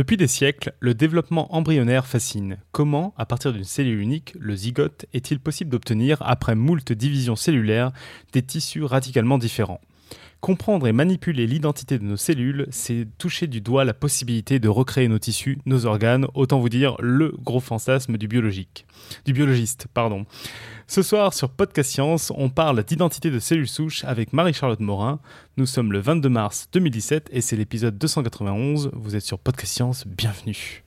Depuis des siècles, le développement embryonnaire fascine. Comment, à partir d'une cellule unique, le zygote, est-il possible d'obtenir, après moult divisions cellulaires, des tissus radicalement différents? Comprendre et manipuler l'identité de nos cellules, c'est toucher du doigt la possibilité de recréer nos tissus, nos organes, autant vous dire le gros fantasme du biologique. Du biologiste, pardon. Ce soir sur Podcast Science, on parle d'identité de cellules souches avec Marie-Charlotte Morin. Nous sommes le 22 mars 2017 et c'est l'épisode 291. Vous êtes sur Podcast Science, bienvenue.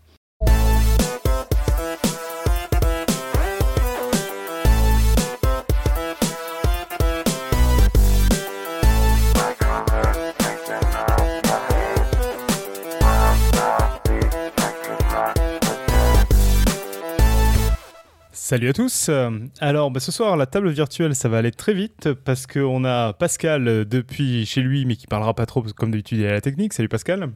Salut à tous. Alors bah, ce soir la table virtuelle ça va aller très vite parce qu'on a Pascal depuis chez lui mais qui parlera pas trop comme d'habitude il a la technique. Salut Pascal.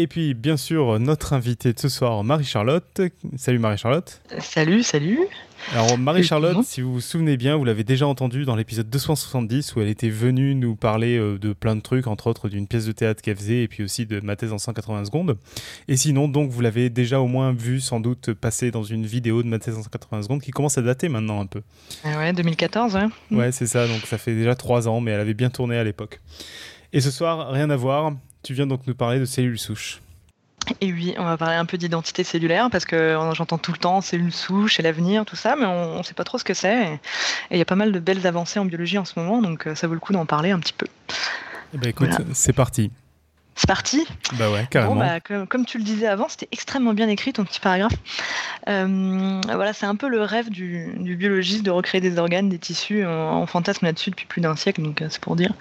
Et puis bien sûr notre invitée de ce soir Marie-Charlotte. Salut Marie-Charlotte. Salut, salut. Alors Marie-Charlotte, si vous vous souvenez bien, vous l'avez déjà entendu dans l'épisode 270 où elle était venue nous parler euh, de plein de trucs, entre autres d'une pièce de théâtre qu'elle faisait et puis aussi de ma thèse en 180 secondes. Et sinon, donc vous l'avez déjà au moins vu sans doute passer dans une vidéo de ma thèse en 180 secondes qui commence à dater maintenant un peu. Ah ouais, 2014, ouais. Ouais, c'est ça, donc ça fait déjà trois ans, mais elle avait bien tourné à l'époque. Et ce soir, rien à voir, tu viens donc nous parler de cellules souches. Et oui, on va parler un peu d'identité cellulaire parce que j'entends tout le temps cellules souches et l'avenir, tout ça, mais on ne sait pas trop ce que c'est. Et il y a pas mal de belles avancées en biologie en ce moment, donc euh, ça vaut le coup d'en parler un petit peu. Eh ben écoute, c'est parti. C'est parti Bah ouais, carrément. bah, comme, tu le disais avant, c'était extrêmement bien écrit ton petit paragraphe. Euh, voilà, c'est un peu le rêve du, biologiste de recréer des organes, des tissus. On, fantasme là-dessus depuis plus d'un siècle, donc euh, c'est pour dire.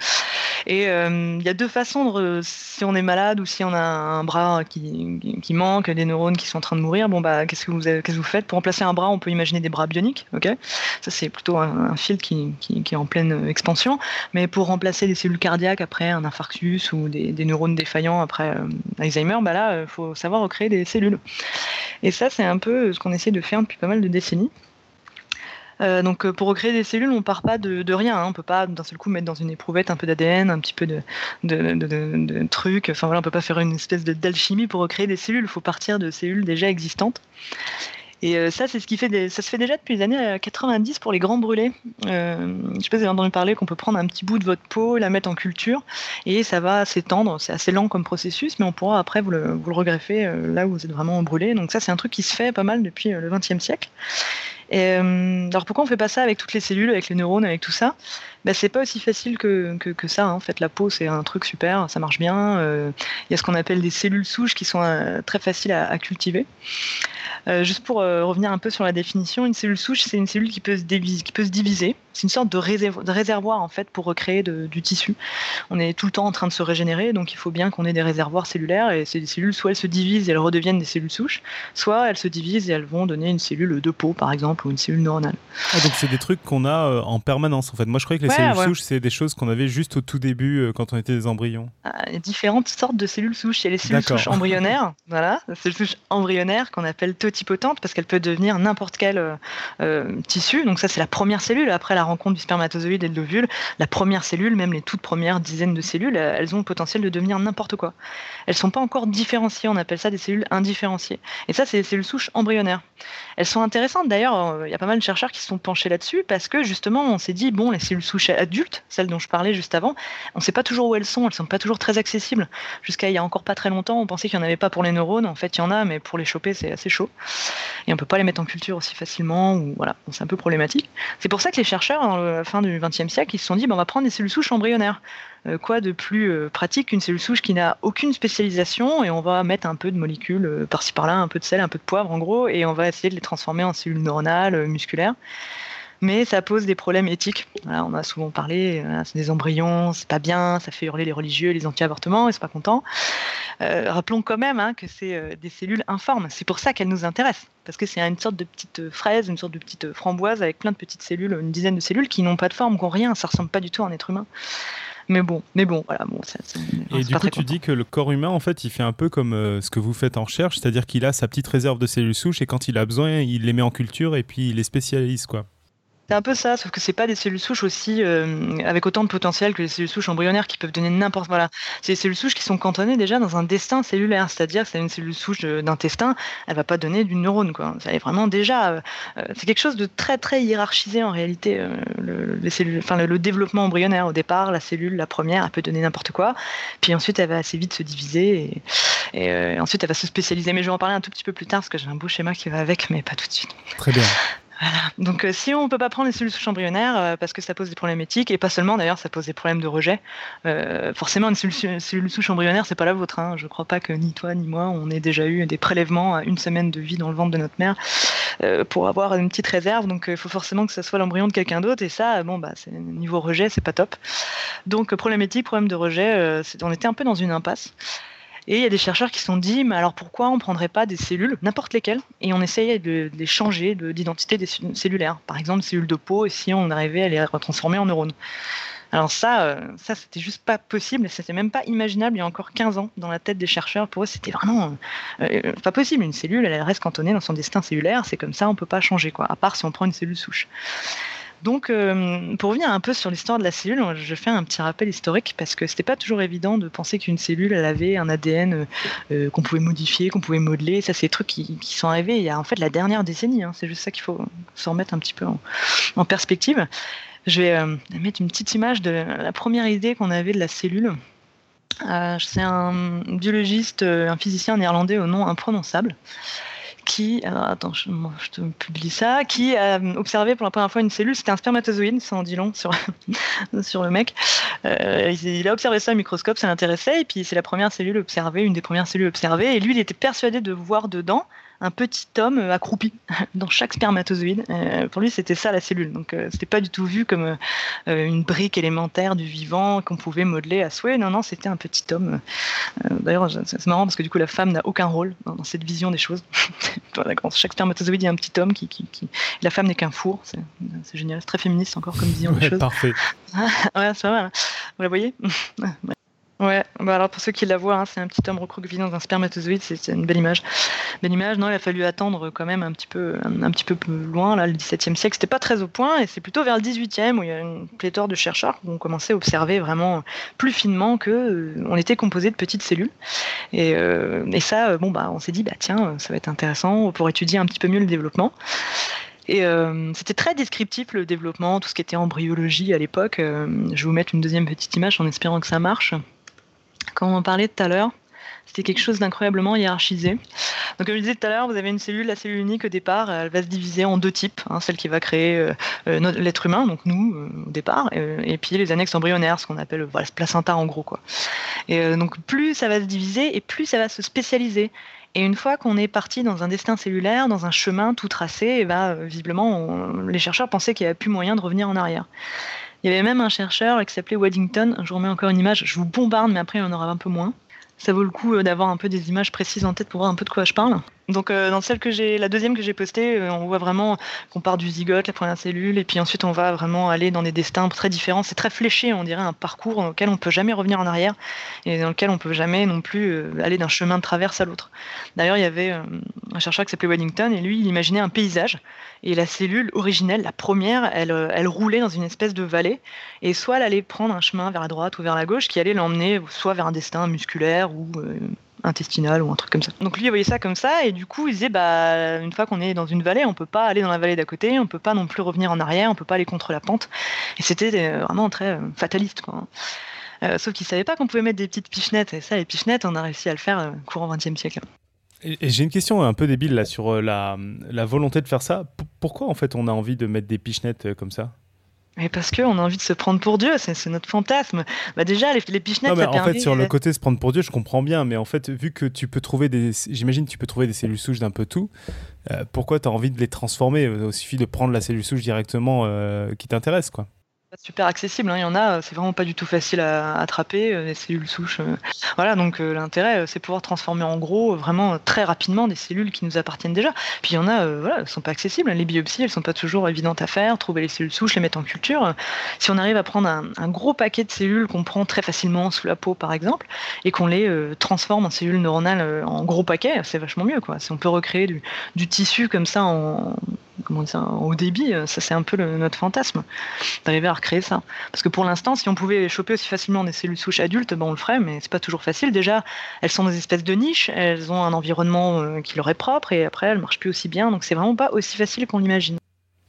Et euh, il y a deux façons de, si on est malade ou si on a un bras qui, qui, manque, des neurones qui sont en train de mourir. Bon bah, qu'est-ce que vous, qu'est-ce que vous faites? Pour remplacer un bras On peut imaginer des bras bioniques, ok? Ça c'est plutôt un, fil qui, qui, est en pleine expansion. Mais pour remplacer des cellules cardiaques après un infarctus ou des, des neurones défaillants après euh, Alzheimer, bah là, il euh, faut savoir recréer des cellules. Et ça, c'est un peu ce qu'on essaie de faire depuis pas mal de décennies. Euh, donc pour recréer des cellules, on part pas de, rien. Hein. On peut pas d'un seul coup mettre dans une éprouvette un peu d'ADN, un petit peu de, de, trucs. Enfin voilà, on peut pas faire une espèce d'alchimie pour recréer des cellules. Il faut partir de cellules déjà existantes. Et euh, ça, c'est ce qui fait ça se fait déjà depuis les années 90 euh, pour les grands brûlés. Euh, je sais pas si vous avez entendu parler qu'on peut prendre un petit bout de votre peau, la mettre en culture, et ça va s'étendre. C'est assez lent comme processus, mais on pourra après vous le, regreffer là où vous êtes vraiment brûlé. Donc ça, c'est un truc qui se fait pas mal depuis le XXe siècle. Alors pourquoi on fait pas ça avec toutes les cellules, avec les neurones, avec tout ça? Ben, c'est pas aussi facile que, ça. Hein. En fait, la peau, c'est un truc super, ça marche bien. Il y a ce qu'on appelle des cellules souches qui sont très faciles à cultiver. Euh, juste pour euh, revenir un peu sur la définition, une cellule souche, c'est une cellule qui peut se, qui peut se diviser. C'est une sorte de, réservoir, en fait pour recréer du tissu. On est tout le temps en train de se régénérer, donc il faut bien qu'on ait des réservoirs cellulaires. Et ces cellules, soit elles se divisent et elles redeviennent des cellules souches, soit elles se divisent et elles vont donner une cellule de peau, par exemple, ou une cellule neuronale. Ah, donc c'est des trucs qu'on a euh, en permanence, en fait. Moi, je croyais que les cellules souches, c'est des choses qu'on avait juste au tout début quand on était des embryons. Ah, il y a différentes sortes de cellules souches. Il y a les cellules souches embryonnaires, voilà, les cellules souches embryonnaires qu'on appelle totipotentes parce qu'elle peut devenir n'importe quel euh, euh, tissu. Donc ça, c'est la première cellule. Après la rencontre du spermatozoïde et de l'ovule, la première cellule, même les toutes premières dizaines de cellules, euh, elles ont le potentiel de devenir n'importe quoi. Elles sont pas encore différenciées. On appelle ça des cellules indifférenciées. Et ça, c'est des cellules souches embryonnaires. Elles sont intéressantes. D'ailleurs, il y a pas mal de chercheurs qui se sont penchés là-dessus parce que justement, on s'est dit bon, les cellules souches adultes, celles dont je parlais juste avant, on ne sait pas toujours où elles sont. Elles sont pas toujours très accessibles. Jusqu'à il y a encore pas très longtemps, on pensait qu'il n'y en avait pas pour les neurones. En fait, il y en a, mais pour les choper, c'est assez chaud et on peut pas les mettre en culture aussi facilement ou voilà, c'est un peu problématique. C'est pour ça que les chercheurs, à la fin du XXe siècle, ils se sont dit, ben, on va prendre des cellules souches embryonnaires. Euh, quoi de plus euh, pratique qu'une cellule souche qui n'a aucune spécialisation et on va mettre un peu de molécules euh, par-ci par-là, un peu de sel, un peu de poivre en gros, et on va essayer de les transformer en cellules neuronales, musculaires mais ça pose des problèmes éthiques. on a souvent parlé, euh, c'est des embryons, c'est pas bien, ça fait hurler les religieux, les anti-avortements, ils sont pas contents. Euh, rappelons quand même hein, que c'est euh, des cellules informes. C'est pour ça qu'elles nous intéressent, parce que c'est une sorte de petite fraise, une sorte de petite framboise avec plein de petites cellules, une dizaine de cellules qui n'ont pas de forme, qui n'ont rien, ça ressemble pas du tout à un être humain. Mais bon, mais bon, voilà. Bon, ça, et du coup, tu dis que le corps humain, en fait, il fait un peu comme ce que vous faites en recherche, c'est-à-dire qu'il a sa petite réserve de cellules souches et quand il a besoin, il les met en culture et puis il les spécialise, quoi. C'est un peu ça, sauf que c'est pas des cellules souches aussi euh, avec autant de potentiel que les cellules souches embryonnaires qui peuvent donner n'importe voilà. C'est des cellules souches qui sont cantonnées déjà dans un destin cellulaire, c'est-à-dire que c'est une cellule souche d'intestin, elle va pas donner du neurone quoi. Vraiment déjà, euh, euh, c'est quelque chose de très très hiérarchisé en réalité. le, développement embryonnaire au départ, la cellule, la première, elle peut donner n'importe quoi, puis ensuite elle va assez vite se diviser et, et ensuite elle va se spécialiser. Mais je vais en parler un tout petit peu plus tard parce que j'ai un beau schéma qui va avec, mais pas tout de suite. Très bien. Voilà. Donc euh, si on ne peut pas prendre les cellules souches embryonnaires euh, parce que ça pose des problèmes éthiques et pas seulement d'ailleurs ça pose des problèmes de rejet. Euh, forcément une cellule, cellule souche embryonnaire c'est pas la vôtre. Hein. Je crois pas que ni toi ni moi on ait déjà eu des prélèvements à une semaine de vie dans le ventre de notre mère pour avoir une petite réserve. Donc il faut forcément que ça soit l'embryon de quelqu'un d'autre et ça bon bah niveau rejet c'est pas top. Donc problème éthique, problème de rejet, on était un peu dans une impasse. Et il y a des chercheurs qui se sont dit, mais alors pourquoi on ne prendrait pas des cellules, n'importe lesquelles, et on essayait de, les changer d'identité cellulaires Par exemple, cellules de peau, et si on arrivait à les retransformer en neurones. Alors ça, euh, ça c'était juste pas possible, c'était même pas imaginable il y a encore 15 ans dans la tête des chercheurs. Pour eux, c'était vraiment euh, euh, pas possible. Une cellule, elle reste cantonnée dans son destin cellulaire, c'est comme ça, on peut pas changer quoi, à part si on prend une cellule souche. Donc, euh, pour revenir un peu sur l'histoire de la cellule, je fais un petit rappel historique parce que c'était pas toujours évident de penser qu'une cellule, avait un ADN euh, euh, qu'on pouvait modifier, qu'on pouvait modeler. Ça, c'est des trucs qui, sont arrivés il y a en fait la dernière décennie. Hein. C'est juste ça qu'il faut se remettre un petit peu en, perspective. Je vais mettre une petite image de la première idée qu'on avait de la cellule. c'est un biologiste, un physicien néerlandais au nom imprononçable qui, attends, je, te publie ça, qui a observé pour la première fois une cellule, c'était un spermatozoïde, ça en dit long sur, sur le mec. Euh, il, a observé ça au microscope, ça l'intéressait, et puis c'est la première cellule observée, une des premières cellules observées, et lui, il était persuadé de voir dedans un petit homme euh, accroupi dans chaque spermatozoïde. Euh, pour lui, c'était ça la cellule. Donc, euh, c'était pas du tout vu comme une brique élémentaire du vivant qu'on pouvait modeler à souhait. Non, non, c'était un petit homme. D'ailleurs, c'est marrant parce que du coup, la femme n'a aucun rôle dans, cette vision des choses. dans chaque spermatozoïde, il y a un petit homme qui. qui, La femme n'est qu'un four. C'est génial. C'est très féministe encore comme vision des choses. Parfait. ouais, c'est vrai. Hein. Vous la voyez? Ouais, bah alors pour ceux qui la voient, hein, c'est un petit homme recroquevillé dans un spermatozoïde, c'est une belle image. Belle image, non, il a fallu attendre quand même un petit peu, un, petit peu plus loin, là, le XVIIe siècle, c'était pas très au point, et c'est plutôt vers le XVIIIe où il y a une pléthore de chercheurs qui ont commencé à observer vraiment plus finement que euh, on était composé de petites cellules. Et, euh, ça, euh, bon, bah, on s'est dit, bah tiens, ça va être intéressant pour étudier un petit peu mieux le développement. Et c'était très descriptif le développement, tout ce qui était embryologie à l'époque. je vais vous mettre une deuxième petite image en espérant que ça marche. Comme on parlait tout à l'heure, c'était quelque chose d'incroyablement hiérarchisé. Donc, comme je disais tout à l'heure, vous avez une cellule, la cellule unique au départ, elle va se diviser en deux types. Hein, celle qui va créer euh, euh, l'être humain, donc nous euh, au départ, et puis les annexes embryonnaires, ce qu'on appelle voilà, ce placenta en gros. Et donc, plus ça va se diviser et plus ça va se spécialiser. Et une fois qu'on est parti dans un destin cellulaire, dans un chemin tout tracé, et bah, visiblement, les chercheurs pensaient qu'il n'y avait plus moyen de revenir en arrière. Il y avait même un chercheur qui s'appelait Waddington. Je vous remets encore une image. Je vous bombarde, mais après, il y en aura un peu moins. Ça vaut le coup euh, d'avoir un peu des images précises en tête pour voir un peu de quoi je parle. Donc euh, dans celle la deuxième que j'ai postée, euh, on voit vraiment qu'on part du zygote, la première cellule, et puis ensuite on va vraiment aller dans des destins très différents. C'est très fléché, on dirait un parcours dans lequel on peut jamais revenir en arrière et dans lequel on peut jamais non plus euh, aller d'un chemin de traverse à l'autre. D'ailleurs, il y avait un chercheur qui s'appelait Waddington et lui, il imaginait un paysage et la cellule originelle, la première, elle roulait dans une espèce de vallée et soit elle allait prendre un chemin vers la droite ou vers la gauche qui allait l'emmener soit vers un destin musculaire ou intestinale ou un truc comme ça. Donc lui il voyait ça comme ça et du coup il disait bah une fois qu'on est dans une vallée on peut pas aller dans la vallée d'à côté, on peut pas non plus revenir en arrière, on peut pas aller contre la pente et c'était euh, vraiment très euh, fataliste quoi. Euh, sauf qu'il savait pas qu'on pouvait mettre des petites pichenettes et ça les pichenettes on a réussi à le faire courant 20e siècle. Et, j'ai une question un peu débile là sur la, la volonté de faire ça. pourquoi en fait on a envie de mettre des pichenettes comme ça? Mais parce qu'on a envie de se prendre pour Dieu, c'est notre fantasme. Bah déjà, les, les pichenettes, non, mais en fait, sur le côté se prendre pour Dieu, je comprends bien, mais en fait, vu que tu peux trouver des, j'imagine, tu peux trouver des cellules souches d'un peu tout. Euh, pourquoi tu as envie de les transformer? Il suffit de prendre la cellule souche directement euh, qui t'intéresse, quoi super accessible. Hein. Il y en a, euh, c'est vraiment pas du tout facile à attraper, euh, les cellules souches. Euh. Voilà, donc l'intérêt, c'est pouvoir transformer en gros vraiment très rapidement des cellules qui nous appartiennent déjà. Puis il y en a, voilà, elles sont pas accessibles. Les biopsies, elles sont pas toujours évidentes à faire. Trouver les cellules souches, les mettre en culture. Si on arrive à prendre un, gros paquet de cellules qu'on prend très facilement sous la peau, par exemple, et qu'on les transforme en cellules neuronales en gros paquets, c'est vachement mieux, quoi. Si on peut recréer du tissu comme ça en comment débit. Ça, c'est un peu notre fantasme d'arriver à recréer ça. Parce que pour l'instant, si on pouvait choper aussi facilement des cellules souches adultes, ben on le ferait, mais c'est pas toujours facile. Déjà, elles sont des espèces de niches, elles ont un environnement qui leur est propre, et après, elles marchent plus aussi bien. Donc, c'est vraiment pas aussi facile qu'on l'imagine.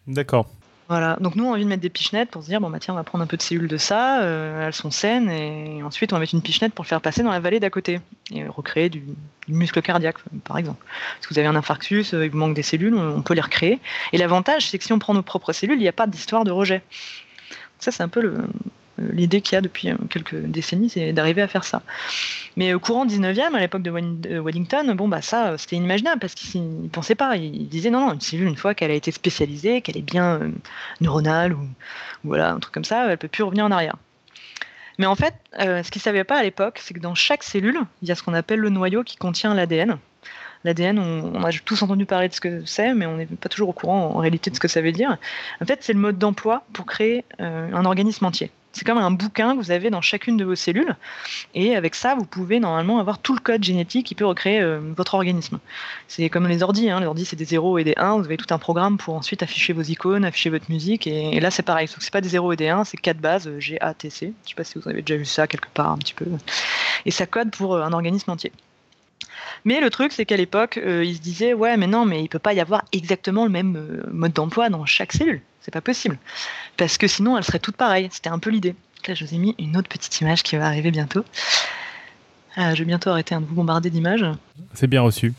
D'accord. Voilà, donc nous on a envie de mettre des pichenettes pour se dire bon bah tiens on va prendre un peu de cellules de ça, euh, elles sont saines et ensuite on va mettre une pichenette pour le faire passer dans la vallée d'à côté et recréer du, muscle cardiaque par exemple. Si vous avez un infarctus, euh, il vous manque des cellules, on peut les recréer. Et l'avantage c'est que si on prend nos propres cellules, il n'y a pas d'histoire de rejet. Ça c'est un peu le, l'idée qu'il y a depuis euh, quelques décennies, c'est d'arriver à faire ça. Mais au courant 19e, à l'époque de Wellington, bon bah ça, c'était inimaginable parce qu'il ne pensait pas. Il disait non, non, une cellule, une fois qu'elle a été spécialisée, qu'elle est bien euh, neuronale ou, voilà un truc comme ça, elle peut plus revenir en arrière. Mais en fait, ce qu'il ne savait pas à l'époque, c'est que dans chaque cellule, il y a ce qu'on appelle le noyau qui contient l'ADN. L'ADN, on, a tous entendu parler de ce que c'est, mais on n'est pas toujours au courant en réalité de ce que ça veut dire. En fait, c'est le mode d'emploi pour créer un organisme entier. C'est comme un bouquin que vous avez dans chacune de vos cellules. Et avec ça, vous pouvez normalement avoir tout le code génétique qui peut recréer euh, votre organisme. C'est comme les ordi. Hein. Les ordi, c'est des 0 et des 1. Vous avez tout un programme pour ensuite afficher vos icônes, afficher votre musique. Et, là, c'est pareil. Ce c'est pas des 0 et des 1, c'est quatre bases euh, G, A, T, C. Je sais pas si vous avez déjà vu ça quelque part un petit peu. Et ça code pour euh, un organisme entier. Mais le truc, c'est qu'à l'époque, ils se disaient ouais, mais non, mais il peut pas y avoir exactement le même mode d'emploi dans chaque cellule. C'est pas possible. Parce que sinon, elles seraient toutes pareilles. C'était un peu l'idée. Là, je vous ai mis une autre petite image qui va arriver bientôt. Euh, je vais bientôt arrêter de vous bombarder d'images. C'est bien reçu.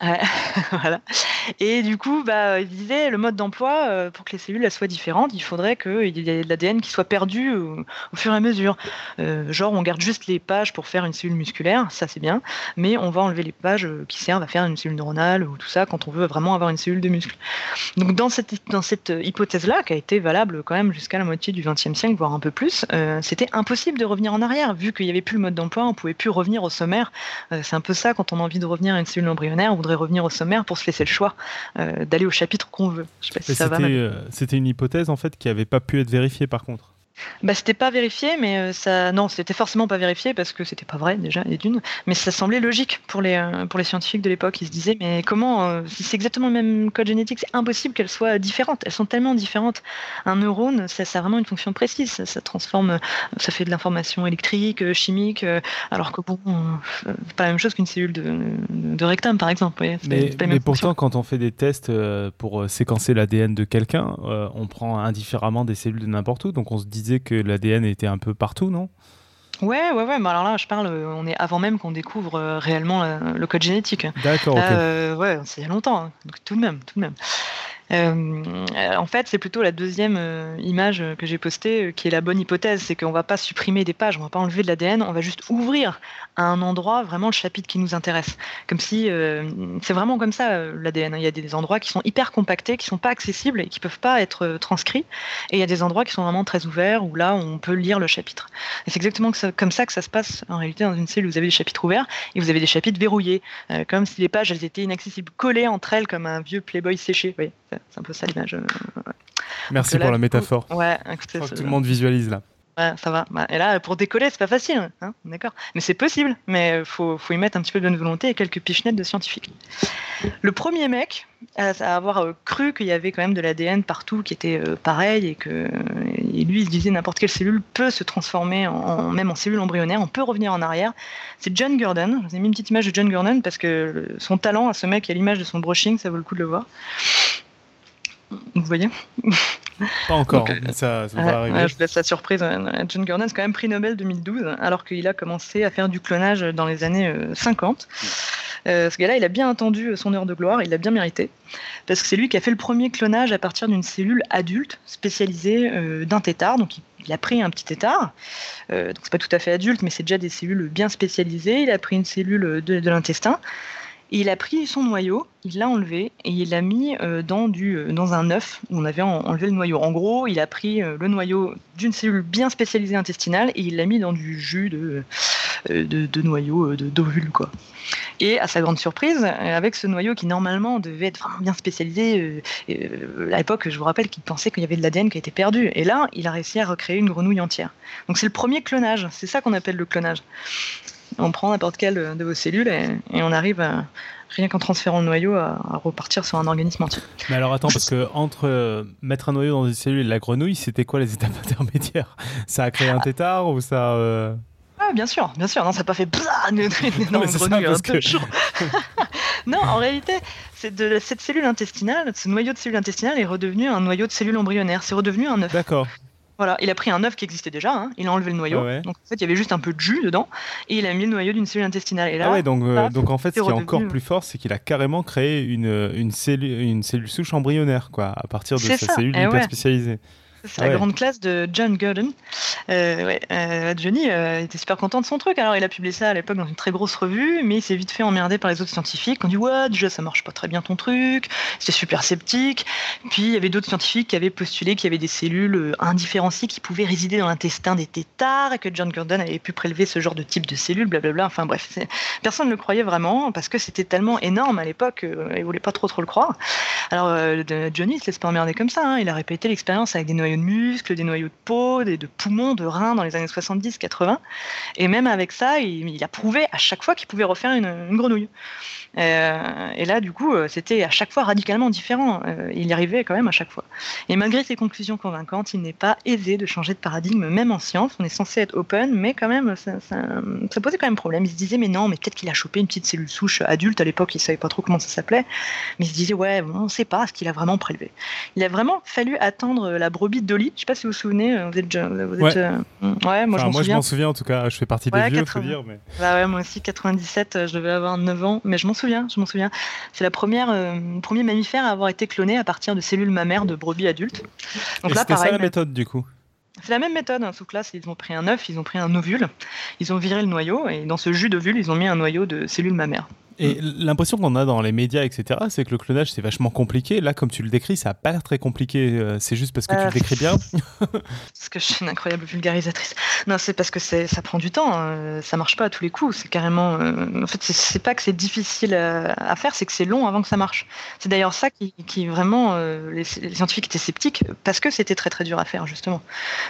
voilà. Et du coup, bah, il disait le mode d'emploi, euh, pour que les cellules soient différentes, il faudrait qu'il y ait de l'ADN qui soit perdu au, fur et à mesure. Euh, genre, on garde juste les pages pour faire une cellule musculaire, ça c'est bien, mais on va enlever les pages euh, qui servent à faire une cellule neuronale ou tout ça quand on veut vraiment avoir une cellule de muscle. Donc, dans cette, dans cette hypothèse-là, qui a été valable quand même jusqu'à la moitié du XXe siècle, voire un peu plus, c'était impossible de revenir en arrière. Vu qu'il n'y avait plus le mode d'emploi, on pouvait plus revenir au sommaire. c'est un peu ça quand on a envie de revenir à une cellule embryonnaire, on voudrait revenir au sommaire pour se laisser le choix euh, d'aller au chapitre qu'on veut. Euh, c'était une hypothèse en fait qui n'avait pas pu être vérifiée par contre. Bah, c'était pas vérifié, mais euh, ça, non, c'était forcément pas vérifié parce que c'était pas vrai déjà et d'une. Mais ça semblait logique pour les euh, pour les scientifiques de l'époque. Ils se disaient mais comment euh, si c'est exactement le même code génétique, c'est impossible qu'elles soient différentes. Elles sont tellement différentes. Un neurone, ça, ça a vraiment une fonction précise. Ça, transforme, ça fait de l'information électrique, chimique, alors que bon, c'est pas la même chose qu'une cellule de, de, rectum par exemple. mais, mais pourtant, quand on fait des tests pour séquencer l'ADN de quelqu'un, on prend indifféremment des cellules de n'importe où, donc on se disait que l'ADN était un peu partout, non? Ouais, ouais, ouais. Mais alors là, je parle, on est avant même qu'on découvre euh, réellement euh, le code génétique. D'accord. ok. Euh, ouais, c'est il y a longtemps. Hein. tout de même, tout de même. Euh, en fait, c'est plutôt la deuxième euh, image que j'ai postée euh, qui est la bonne hypothèse, c'est qu'on va pas supprimer des pages, on va pas enlever de l'ADN, on va juste ouvrir à un endroit vraiment le chapitre qui nous intéresse. Comme si c'est vraiment comme ça l'ADN. Il y a des endroits qui sont hyper compactés, qui sont pas accessibles et qui peuvent pas être transcrits, et il y a des endroits qui sont vraiment très ouverts où là on peut lire le chapitre. Et c'est exactement comme ça que ça se passe en réalité dans une cellule. Vous avez des chapitres ouverts et vous avez des chapitres verrouillés, comme si les pages elles étaient inaccessibles, collées entre elles comme un vieux Playboy séché. Voyez c'est un peu ça l'image. Euh, Merci pour la métaphore. Ouais, Je crois que tout le monde visualise là. Ça va. Bah, et là, pour décoller, c'est pas facile, hein, d'accord. Mais c'est possible. Mais faut, faut y mettre un petit peu de bonne volonté et quelques pichenettes de scientifiques. Le premier mec à, avoir euh, cru qu'il y avait quand même de l'ADN partout qui était euh, pareil et que et lui il se disait n'importe quelle cellule peut se transformer même en cellule embryonnaire, on peut revenir en arrière. C'est John Gurdon. Je vous ai mis une petite image de John Gurdon parce que son talent à ce mec, à l'image de son brushing, ça vaut le coup de le voir. Vous voyez Pas encore, ça, va arriver. je laisse la surprise. John Gordon a quand même pris Nobel 2012, alors qu'il a commencé à faire du clonage dans les années 50. Euh, euh, ce gars-là, il a bien attendu son heure de gloire, il l'a bien mérité, parce que c'est lui qui a fait le premier clonage à partir d'une cellule adulte spécialisée euh, d'un tétard. Donc il, a pris un petit tétard, donc c'est pas tout à fait adulte, mais c'est déjà des cellules bien spécialisées. Il a pris une cellule de l'intestin il a pris son noyau, il l'a enlevé et il l'a mis euh, dans, du, euh, dans un œuf où on avait enlevé le noyau. En gros, il a pris euh, le noyau d'une cellule bien spécialisée intestinale et il l'a mis dans du jus de, de, noyau d'ovule. Et à sa grande surprise, avec ce noyau qui normalement devait être vraiment bien spécialisé, à l'époque, je vous rappelle qu'il pensait qu'il y avait de l'ADN qui était perdu. Et là, il a réussi à recréer une grenouille entière. Donc c'est le premier clonage, c'est ça qu'on appelle le clonage on prend n'importe quelle de vos cellules et, on arrive à, rien qu'en transférant le noyau à, repartir sur un organisme entier. Mais alors attends, parce que entre euh, mettre un noyau dans une cellule et la grenouille, c'était quoi les étapes intermédiaires? Ça a créé un tétard ou ça ah, bien sûr, bien sûr. Non, ça n'a pas fait une, énorme grenouille un peu chaud. non, en réalité, c'est de cette cellule intestinale, ce noyau de cellule intestinale est redevenu un noyau de cellule embryonnaire. C'est redevenu un œuf. D'accord. Voilà, il a pris un œuf qui existait déjà, hein. il a enlevé le noyau. Donc en fait, il y avait juste un peu de jus dedans et il a mis le noyau d'une cellule intestinale. Et là, ah ouais, donc, euh, donc en fait, ce qui est encore plus fort, c'est qu'il a carrément créé une, une, cellule, une cellule souche embryonnaire, quoi, à partir de sa cellule eh hyper spécialisée. C'est la grande classe de John Gurdon. Euh, ouais, euh, Johnny euh, était super content de son truc. Alors, il a publié ça à l'époque dans une très grosse revue, mais il s'est vite fait emmerder par les autres scientifiques qui ont dit Ouais, déjà, ça marche pas très bien ton truc. C'était super sceptique. Puis, il y avait d'autres scientifiques qui avaient postulé qu'il y avait des cellules indifférenciées qui pouvaient résider dans l'intestin des têtards et que John Gurdon avait pu prélever ce genre de type de cellules, blablabla. Enfin, bref, personne ne le croyait vraiment parce que c'était tellement énorme à l'époque, il voulait pas trop trop le croire. Alors, Johnny il se laisse pas emmerder comme ça. Hein. Il a répété l'expérience avec des noyaux de muscles, des noyaux de peau, des, de poumons, de reins dans les années 70-80. Et même avec ça, il, a prouvé à chaque fois qu'il pouvait refaire une grenouille. Euh, et là, du coup, euh, c'était à chaque fois radicalement différent. Euh, il y arrivait quand même à chaque fois. Et malgré ses conclusions convaincantes, il n'est pas aisé de changer de paradigme, même en science. On est censé être open, mais quand même, ça, posait quand même problème. Il se disait, mais non, mais peut-être qu'il a chopé une petite cellule souche adulte à l'époque, il savait pas trop comment ça s'appelait. Mais il se disait, ouais, on ne sait pas ce qu'il a vraiment prélevé. Il a vraiment fallu attendre la brebis de Dolly. Je sais pas si vous vous souvenez, vous êtes, vous êtes ouais. moi, je m'en souviens. en tout cas. Je fais partie des vieux, faut dire. Mais... Bah ouais, moi aussi, 97, je devais avoir 9 ans, mais je m'en souviens, je m'en souviens. C'est la première, euh, premier mammifère à avoir été cloné à partir de cellules mammaires de brebis adultes. Donc là, pareil. C'est ça la méthode du coup? C'est la même méthode, hein, sauf que là, ils ont pris un œuf, ils ont pris un ovule, ils ont viré le noyau, et dans ce jus d'ovule, ils ont mis un noyau de cellules mammaires. Et l'impression qu'on a dans les médias, etc., c'est que le clonage, c'est vachement compliqué. Là, comme tu le décris, ça n'a pas l'air très compliqué. Euh, c'est juste parce que tu le euh, décris bien Parce que je suis une incroyable vulgarisatrice. Non, c'est parce que ça prend du temps. Hein. Ça marche pas à tous les coups. C'est carrément. Euh, en fait, c'est pas que c'est difficile à faire, c'est que c'est long avant que ça marche. C'est d'ailleurs ça qui, qui vraiment. les, scientifiques étaient sceptiques parce que c'était très très dur à faire, justement.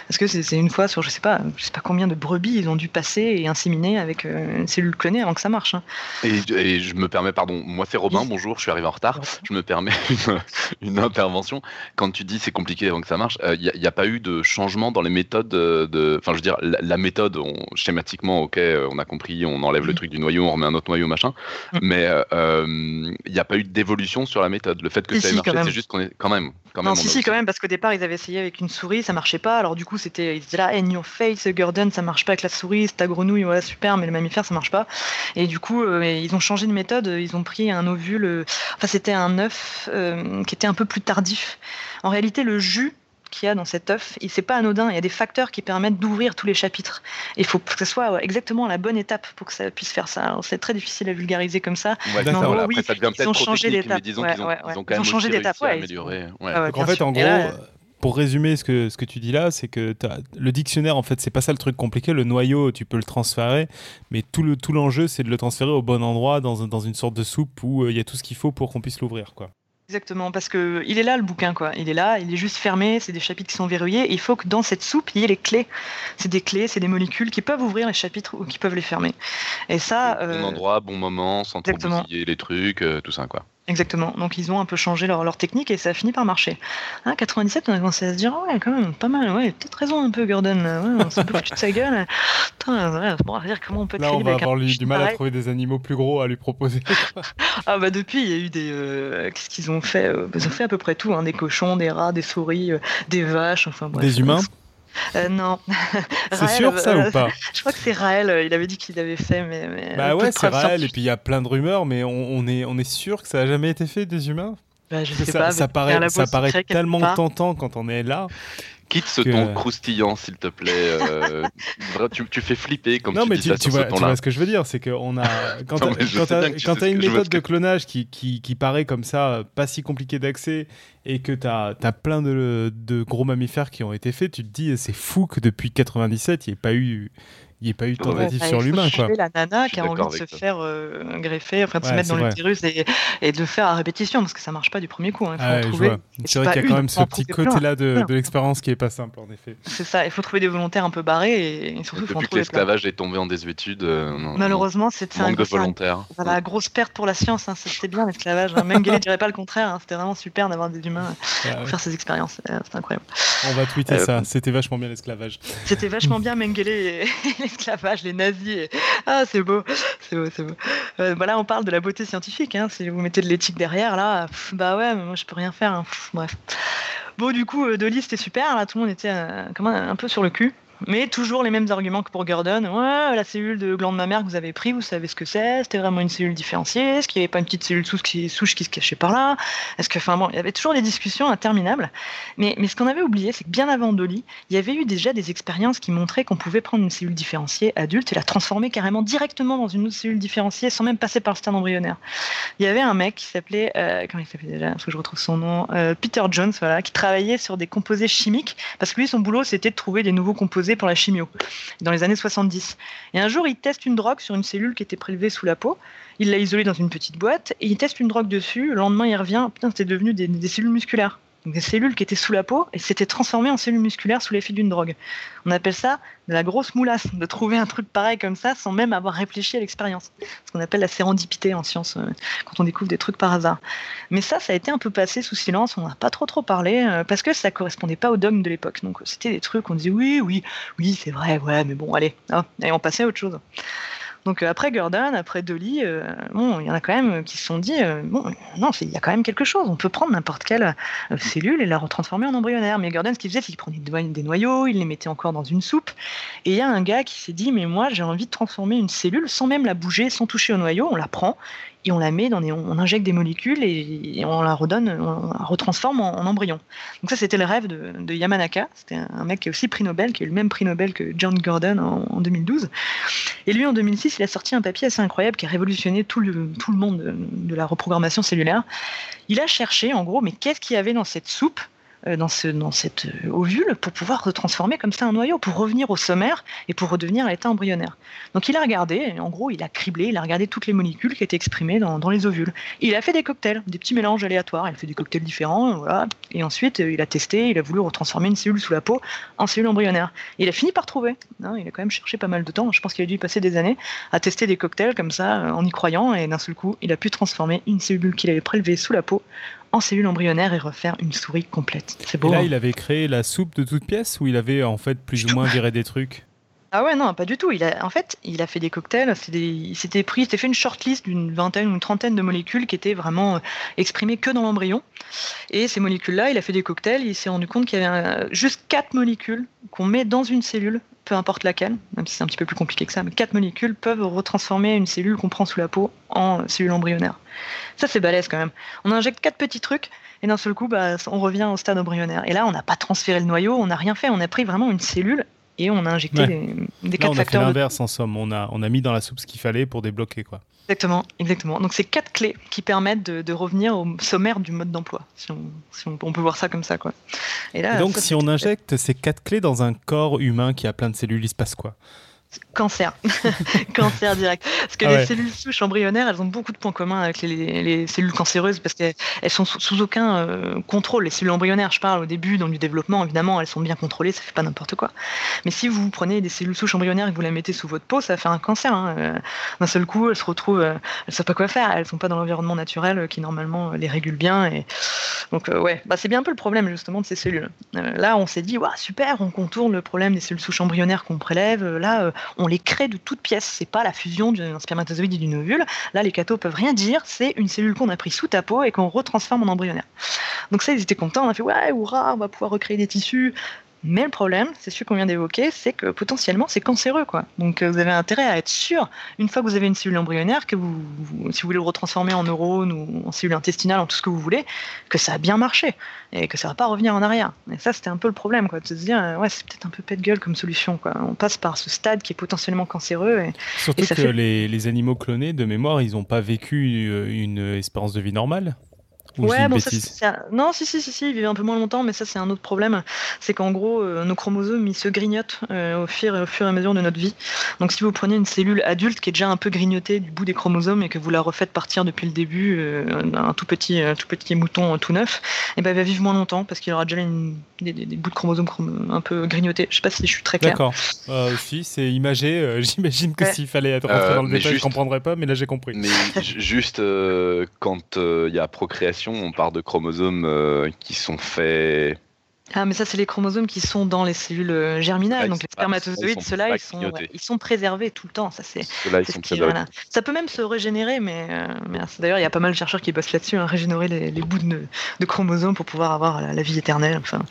Parce que c'est une fois sur je sais pas, je sais pas combien de brebis ils ont dû passer et inséminer avec une cellule clonée avant que ça marche. Hein. et je me permets, pardon, moi c'est Robin, bonjour, je suis arrivé en retard, je me permets une, intervention. Quand tu dis c'est compliqué avant que ça marche, il euh, n'y a, pas eu de changement dans les méthodes de. Enfin, je veux dire, la, méthode, schématiquement, ok, on a compris, on enlève le mm. truc du noyau, on remet un autre noyau, machin, mm. mais il euh, n'y euh, a pas eu d'évolution sur la méthode. Le fait que ça ait marché, c'est juste qu'on est quand même. Quand non, si, si, quand même, parce qu'au départ, ils avaient essayé avec une souris, ça marchait pas. Alors, du coup, c'était, ils étaient là, in your face, Gordon, ça marche pas avec la souris, ta grenouille, ouais, super, mais le mammifère, ça marche pas. Et du coup, ils ont changé de méthode, ils ont pris un ovule, euh, enfin c'était un œuf euh, qui était un peu plus tardif. En réalité, le jus qu'il y a dans cet œuf, c'est pas anodin. Il y a des facteurs qui permettent d'ouvrir tous les chapitres. Il faut que ce soit exactement la bonne étape pour que ça puisse faire ça. C'est très difficile à vulgariser comme ça. Ouais, oui, ils ont changé d'étape. Ils, ont, changé d'étape. en fait, en gros, pour résumer ce que, ce que tu dis là, c'est que le dictionnaire, en fait, c'est pas ça le truc compliqué. Le noyau, tu peux le transférer, mais tout le tout l'enjeu, c'est de le transférer au bon endroit, dans, dans une sorte de soupe où euh, il y a tout ce qu'il faut pour qu'on puisse l'ouvrir, quoi. Exactement, parce que il est là le bouquin, quoi. Il est là, il est juste fermé, c'est des chapitres qui sont verrouillés. il faut que dans cette soupe, il y ait les clés. C'est des clés, c'est des molécules qui peuvent ouvrir les chapitres ou qui peuvent les fermer. Et ça. Bon euh, endroit, bon moment, sans trop les trucs, euh, tout ça, quoi. Exactement. Donc ils ont un peu changé leur, leur technique et ça a fini par marcher. Hein, 97, on a commencé à se dire ouais quand même pas mal. Ouais, peut-être raison un peu Gordon. Ouais, on s'est un peu foutu de sa gueule. Putain, ouais, bon, dire comment on peut. Là, on va avoir du mal à trouver des animaux plus gros à lui proposer. ah bah depuis, il y a eu des. Euh, qu'est-ce qu'ils ont fait euh, Ils ont fait à peu près tout. Hein, des cochons, des rats, des souris, euh, des vaches. Enfin bref. Des humains. Euh, non. C'est sûr ça ou pas Je crois que c'est Raël, euh, il avait dit qu'il l'avait fait, mais. bah ouais, c'est Raël, et puis il y a plein de rumeurs, mais on, est, on est sûr que ça a jamais été fait des humains? Bah, je sais ça, pas, ça paraît, ça paraît tellement tentant quand on est là. Quitte ce ton croustillant, s'il te plaît. Euh, tu, tu, fais flipper comme non, tu mais dis tu, ça tu, vois, tu vois ce que je veux dire, c'est qu'on a quand tu as une méthode de clonage qui, qui, qui, paraît comme ça, pas si compliquée d'accès, et que tu as, as, plein de, de, gros mammifères qui ont été faits, tu te dis c'est fou que depuis 97, il n'y ait pas eu Il n'y a pas eu de tentative sur l'humain, quoi. la nana qui a envie de se faire euh, greffer, enfin de se mettre dans l'utérus et, et, de faire à répétition, parce que ça marche pas du premier coup. Hein. Ah, c'est vrai qu'il y a quand même ce petit côté-là de, l'expérience qui est pas simple, en effet. C'est ça, il faut trouver des volontaires un peu barrés et, surtout, Depuis que l'esclavage est tombé en désuétude, euh, malheureusement, c'est un manque de volontaires. la grosse perte pour la science, hein, c'était bien l'esclavage. Hein. Mengele dirait pas le contraire, hein. c'était vraiment super d'avoir des humains pour faire ces expériences, c'est incroyable. On va tweeter euh, ça, c'était vachement bien l'esclavage. C'était vachement bien Mengele et l'esclavage, les nazis ah, c'est beau, c'est beau, c'est beau. Euh, là, on parle de la beauté scientifique. Hein. Si vous mettez de l'éthique derrière, là, bah ouais, mais moi, je peux rien faire. Hein. bref. Bon, du coup, euh, Dolly, c'était super. Là, tout le monde était euh, un peu sur le cul. Mais toujours les mêmes arguments que pour Gordon. Ouais, la cellule de glande mammaire que vous avez pris, vous savez ce que c'est C'était vraiment une cellule différenciée Est-ce qu'il n'y avait pas une petite cellule souche qui, se cachait par là? Est-ce que, bon, il y avait toujours des discussions interminables. Mais, mais ce qu'on avait oublié, c'est que bien avant Dolly, il y avait eu déjà des expériences qui montraient qu'on pouvait prendre une cellule différenciée adulte et la transformer carrément directement dans une autre cellule différenciée sans même passer par le stade embryonnaire. Il y avait un mec qui s'appelait, euh, comment il s'appelait déjà? Parce que je retrouve son nom, euh, Peter Jones, voilà, qui travaillait sur des composés chimiques parce que lui, son boulot, c'était de trouver des nouveaux composés pour la chimio, dans les années 70. Et un jour, il teste une drogue sur une cellule qui était prélevée sous la peau. Il l'a isolée dans une petite boîte et il teste une drogue dessus. Le lendemain, il revient. Putain, c'était devenu des cellules musculaires des cellules qui étaient sous la peau et s'étaient transformées en cellules musculaires sous l'effet d'une drogue. On appelle ça de la grosse moulasse, de trouver un truc pareil comme ça sans même avoir réfléchi à l'expérience. Ce qu'on appelle la sérendipité en science, euh, quand on découvre des trucs par hasard. Mais ça, ça a été un peu passé sous silence, on n'a pas trop trop parlé, euh, parce que ça correspondait pas au dogme de l'époque. Donc c'était des trucs, on disait oui, oui, oui, c'est vrai, ouais, mais bon, allez, hein, et on passait à autre chose. Donc euh, après Gordon, après Dolly, euh, bon, il y en a quand même qui se sont dit, euh, bon, non, il y a quand même quelque chose. On peut prendre n'importe quelle cellule et la retransformer en embryonnaire. Mais Gordon, ce qu'il faisait, c'est qu'il prenait des noyaux, il les mettait encore dans une soupe. Et il y a un gars qui s'est dit, mais moi, j'ai envie de transformer une cellule sans même la bouger, sans toucher au noyau. On la prend et on la met dans on injecte des molécules et, on la redonne, on la retransforme en, embryon. Donc ça, c'était le rêve de, Yamanaka. C'était un, mec qui a aussi prix Nobel, qui a eu le même prix Nobel que John Gordon en, 2012. Et lui, en 2006, il a sorti un papier assez incroyable qui a révolutionné tout le, monde de, de la reprogrammation cellulaire. Il a cherché, en gros, mais qu'est-ce qu'il y avait dans cette soupe dans, ce, cette euh, ovule pour pouvoir retransformer comme ça un noyau, pour revenir au sommaire et pour redevenir à l'état embryonnaire. Donc il a regardé, en gros, il a criblé, il a regardé toutes les molécules qui étaient exprimées dans, les ovules. il a fait des cocktails, des petits mélanges aléatoires. Il a fait des cocktails différents, voilà. Et ensuite, euh, il a testé, il a voulu retransformer une cellule sous la peau en cellule embryonnaire. il a fini par trouver. Hein, il a quand même cherché pas mal de temps. Je pense qu'il a dû passer des années à tester des cocktails comme ça, en y croyant. Et d'un seul coup, il a pu transformer une cellule qu'il avait prélevée sous la peau en cellule embryonnaire et refaire une souris complète. C'est beau. Et là, hein. il avait créé la soupe de toutes pièces ou il avait en fait plus ou moins viré des trucs? Ah ouais, non, pas du tout. Il a, en fait, il a fait des cocktails. il s'était pris, il s'était fait une shortlist d'une vingtaine ou une trentaine de molécules qui étaient vraiment euh, exprimées que dans l'embryon. Et ces molécules-là, il a fait des cocktails. Il s'est rendu compte qu'il y avait juste quatre molécules qu'on met dans une cellule, peu importe laquelle, même si c'est un petit peu plus compliqué que ça, mais quatre molécules peuvent retransformer une cellule qu'on prend sous la peau en cellule embryonnaire. Ça, c'est balèze quand même. On injecte quatre petits trucs et d'un seul coup, bah, on revient au stade embryonnaire. Et là, on n'a pas transféré le noyau, on n'a rien fait. On a pris vraiment une cellule et on a injecté des, des quatre facteurs. On a fait l'inverse en somme, on a, on a mis dans la soupe ce qu'il fallait pour débloquer quoi. Exactement, exactement. Donc c'est quatre clés qui permettent de, revenir au sommaire du mode d'emploi, si, on, peut voir ça comme ça quoi. Et, là, donc si on injecte ces quatre clés dans un corps humain qui a plein de cellules, il se passe quoi? Cancer. cancer direct. Parce que ah les cellules souches embryonnaires, elles ont beaucoup de points communs avec les, cellules cancéreuses parce qu'elles sont sous, aucun euh, contrôle. Les cellules embryonnaires, je parle au début, dans le développement, évidemment, elles sont bien contrôlées, ça fait pas n'importe quoi. Mais si vous prenez des cellules souches embryonnaires et que vous les mettez sous votre peau, ça fait un cancer. Hein. Euh, d'un seul coup, elles se retrouvent, euh, elles savent pas quoi faire. Elles sont pas dans l'environnement naturel qui normalement les régule bien. Et... Donc ouais, bah, c'est bien un peu le problème justement de ces cellules. là, on s'est dit, super, on contourne le problème des cellules souches embryonnaires qu'on prélève. Là, on les crée de toutes pièces. C'est pas la fusion d'un spermatozoïde et d'une ovule. Là, les cathos peuvent rien dire. C'est une cellule qu'on a pris sous ta peau et qu'on retransforme en embryonnaire. Donc ça, ils étaient contents. On a fait ouais, hurrah, on va pouvoir recréer des tissus. Mais le problème, c'est celui qu'on vient d'évoquer, c'est que potentiellement c'est cancéreux. Quoi. Donc euh, vous avez intérêt à être sûr, une fois que vous avez une cellule embryonnaire, que vous, si vous voulez le retransformer en neurone ou en cellule intestinale, en tout ce que vous voulez, que ça a bien marché et que ça va pas revenir en arrière. Et ça, c'était un peu le problème, quoi, de se dire, euh, ouais, c'est peut-être un peu pète gueule comme solution. Quoi. On passe par ce stade qui est potentiellement cancéreux. Et, Surtout que les, les, animaux clonés, de mémoire, ils n'ont pas vécu euh, une espérance de vie normale? Ouais, bon, ça, non, si, si, si, si, ils vivent un peu moins longtemps, mais ça, c'est un autre problème. C'est qu'en gros, euh, nos chromosomes, ils se grignotent euh, au, fur, au fur et à mesure de notre vie. Donc, si vous prenez une cellule adulte qui est déjà un peu grignotée du bout des chromosomes et que vous la refaites partir depuis le début, euh, un tout petit, tout petit mouton tout neuf, et eh ben, il va vivre moins longtemps parce qu'il aura déjà des, bouts de chromosomes un peu grignotés. Je sais pas si je suis très clair. D'accord. si, c'est imagé. J'imagine que s'il fallait être rentré dans le détail, je comprendrais pas, mais là, j'ai compris. Mais juste quand il y a procréation, on part de chromosomes euh, qui sont faits. Ah, mais ça, c'est les chromosomes qui sont dans les cellules euh, germinales. donc, les spermatozoïdes, ceux-là, ils sont, ils sont préservés tout le temps. Ça, c'est, Ça peut même se régénérer, mais, euh, mais d'ailleurs, il y a pas mal de chercheurs qui bossent là-dessus, à hein, régénérer les, bouts de, chromosomes pour pouvoir avoir la, vie éternelle. Enfin,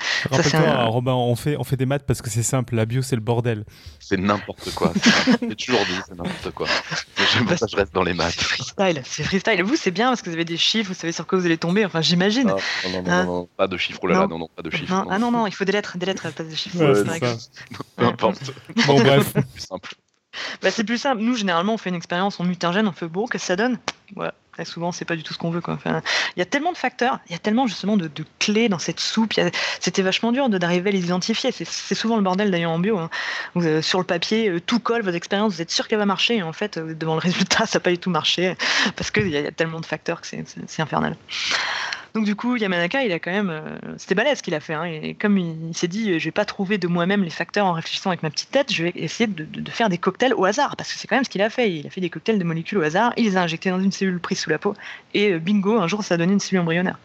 ça, Robin, on fait, on fait des maths parce que c'est simple. La bio, c'est le bordel. C'est n'importe quoi. C'est toujours dit, c'est n'importe quoi. J'aime ça, je reste dans les maths. C'est freestyle, c'est freestyle. Vous, c'est bien parce que vous avez des chiffres, vous savez sur quoi vous allez tomber. Enfin, j'imagine. non, non, non, hein non, pas de chiffres. Oh là là, non, non, pas de chiffres. Ah non, non, il faut des lettres, des lettres, pas de chiffres. Peu importe. bon, bref. C'est plus simple. Bah, c'est plus simple. Nous, généralement, on fait une expérience, on mute un gène, on fait beau, qu'est-ce que ça donne? Voilà. Très souvent, c'est pas du tout ce qu'on veut. Quoi. Enfin, il y a tellement de facteurs, il y a tellement justement de, clés dans cette soupe. C'était vachement dur d'arriver à les identifier. C'est souvent le bordel d'ailleurs en bio. Hein. Vous, sur le papier, euh, tout colle, votre expérience, vous êtes sûr qu'elle va marcher. Et en fait, euh, devant le résultat, ça n'a pas du tout marché parce qu'il y, y, a tellement de facteurs que c'est infernal. Donc du coup, Yamanaka, il a quand même, euh, c'était balèze ce qu'il a fait. Hein, et comme il, s'est dit, je vais pas trouver de moi-même les facteurs en réfléchissant avec ma petite tête, je vais essayer de, faire des cocktails au hasard, parce que c'est quand même ce qu'il a fait. Il a fait des cocktails de molécules au hasard, il les a injectés dans une cellule prise sous la peau, et euh, bingo, un jour ça a donné une cellule embryonnaire.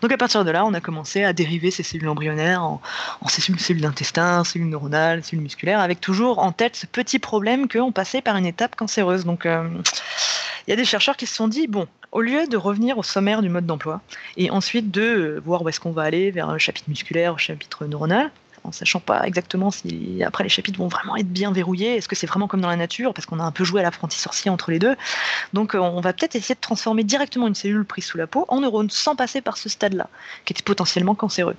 Donc à partir de là, on a commencé à dériver ces cellules embryonnaires en, cellules, cellules d'intestin, cellules neuronales, cellules musculaires, avec toujours en tête ce petit problème qu'on passait par une étape cancéreuse. Donc euh, il y a des chercheurs qui se sont dit, bon, au lieu de revenir au sommaire du mode d'emploi et ensuite de voir où est-ce qu'on va aller vers un chapitre musculaire, un chapitre neuronal, en sachant pas exactement si après les chapitres vont vraiment être bien verrouillés, est-ce que c'est vraiment comme dans la nature, parce qu'on a un peu joué à l'apprenti sorcier entre les deux. Donc euh, on va peut-être essayer de transformer directement une cellule prise sous la peau en neurone sans passer par ce stade-là, qui était potentiellement cancéreux.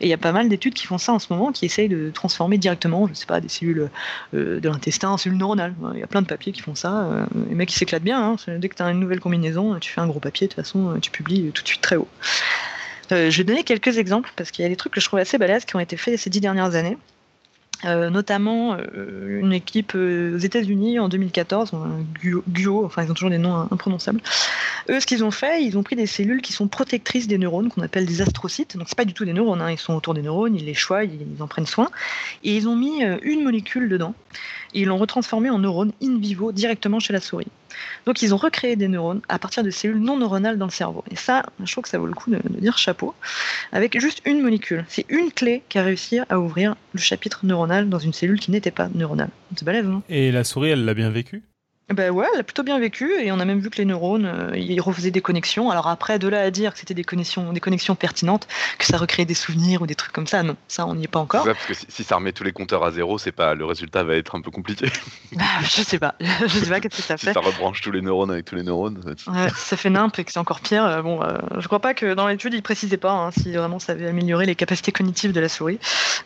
Et il y a pas mal d'études qui font ça en ce moment, qui essayent de transformer directement, je sais pas, des cellules euh, de l'intestin en cellules neuronales. Il y a plein de papiers qui font ça. Euh, les mecs qui s'éclatent bien. Hein. Dès que tu as une nouvelle combinaison, tu fais un gros papier, de toute façon, tu publies tout de suite très haut. Euh, je vais donner quelques exemples parce qu'il y a des trucs que je trouve assez balèzes qui ont été faits ces dix dernières années. Euh, notamment euh, une équipe aux États-Unis en 2014, GUO, enfin ils ont toujours des noms imprononçables. Eux, ce qu'ils ont fait, ils ont pris des cellules qui sont protectrices des neurones, qu'on appelle des astrocytes. Donc c'est pas du tout des neurones, hein. ils sont autour des neurones, ils les choient, ils en prennent soin, et ils ont mis une molécule dedans et ils l'ont retransformé en neurones in vivo directement chez la souris. Donc ils ont recréé des neurones à partir de cellules non neuronales dans le cerveau. Et ça, je trouve que ça vaut le coup de, dire chapeau, avec juste une molécule. C'est une clé qui a réussi à ouvrir le chapitre neuronal dans une cellule qui n'était pas neuronale. C'est balèze, Et la souris, elle l'a bien vécu? Ben ouais, elle a plutôt bien vécu et on a même vu que les neurones, euh, ils refaisaient des connexions. Alors après, de là à dire que c'était des connexions, des connexions pertinentes, que ça recréait des souvenirs ou des trucs comme ça, non, ça on n'y est pas encore. parce que si, ça remet tous les compteurs à zéro, c'est pas, le résultat va être un peu compliqué. Bah, je sais pas, je sais pas qu'est-ce que ça fait. Si ça rebranche tous les neurones avec tous les neurones. Ouais, ça fait nimp et que c'est encore pire. Euh, bon, euh, je crois pas que dans l'étude ils précisaient pas hein, si vraiment ça avait amélioré les capacités cognitives de la souris,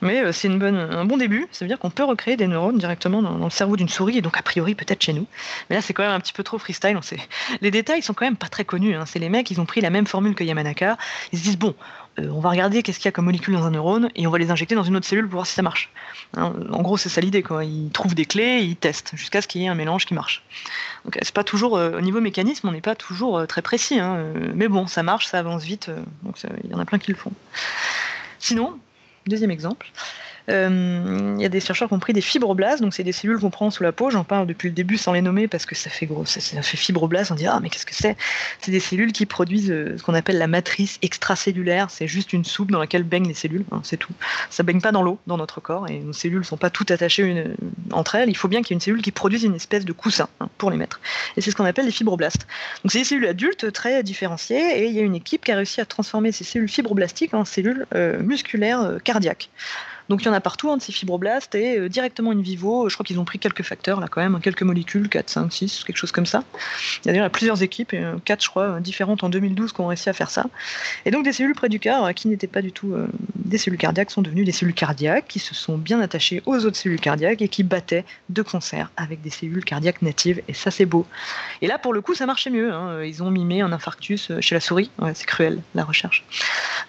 mais c'est une bonne, un bon début. Ça veut dire qu'on peut recréer des neurones directement dans, dans le cerveau d'une souris et donc a priori peut-être chez nous. Mais là c'est quand même un petit peu trop freestyle. On sait. Les détails sont quand même pas très connus. Hein. C'est les mecs, ils ont pris la même formule que Yamanaka. Ils se disent bon, euh, on va regarder qu'est-ce qu'il y a comme molécule dans un neurone et on va les injecter dans une autre cellule pour voir si ça marche. Hein, en gros, c'est ça l'idée. Quoi. Ils trouvent des clés, ils testent jusqu'à ce qu'il y ait un mélange qui marche. Donc, c'est pas toujours euh, au niveau mécanisme, on n'est pas toujours euh, très précis. Hein. mais bon, ça marche, ça avance vite. donc, il y en a plein qui le font. Sinon, deuxième exemple. Euh, il y a des chercheurs qui ont pris des fibroblastes, donc c'est des cellules qu'on prend sous la peau. J'en parle depuis le début sans les nommer parce que ça fait gros, ça, fait fibroblaste. On dit ah mais qu'est-ce que c'est? C'est des cellules qui produisent euh, ce qu'on appelle la matrice extracellulaire. C'est juste une soupe dans laquelle baignent les cellules, hein, c'est tout. Ça baigne pas dans l'eau dans notre corps et nos cellules sont pas toutes attachées entre elles. Il faut bien qu'il y ait une cellule qui produise une espèce de coussin hein, pour les mettre. Et c'est ce qu'on appelle les fibroblastes. Donc c'est des cellules adultes très différenciées et il y a une équipe qui a réussi à transformer ces cellules fibroblastiques en cellules euh, musculaires cardiaques. Donc il y en a partout, hein, de ces fibroblastes, et euh, directement in vivo, je crois qu'ils ont pris quelques facteurs, là quand même, quelques molécules, 4, 5, 6, quelque chose comme ça. Il y a plusieurs équipes, 4 je crois, différentes en 2012 qui ont réussi à faire ça. Et donc des cellules près du cœur, qui n'étaient pas du tout des cellules cardiaques, sont devenues des cellules cardiaques qui se sont bien attachées aux autres cellules cardiaques et qui battaient de concert avec des cellules cardiaques natives, et ça c'est beau. Et là pour le coup ça marchait mieux, hein. ils ont mimé un infarctus chez la souris, c'est cruel la recherche.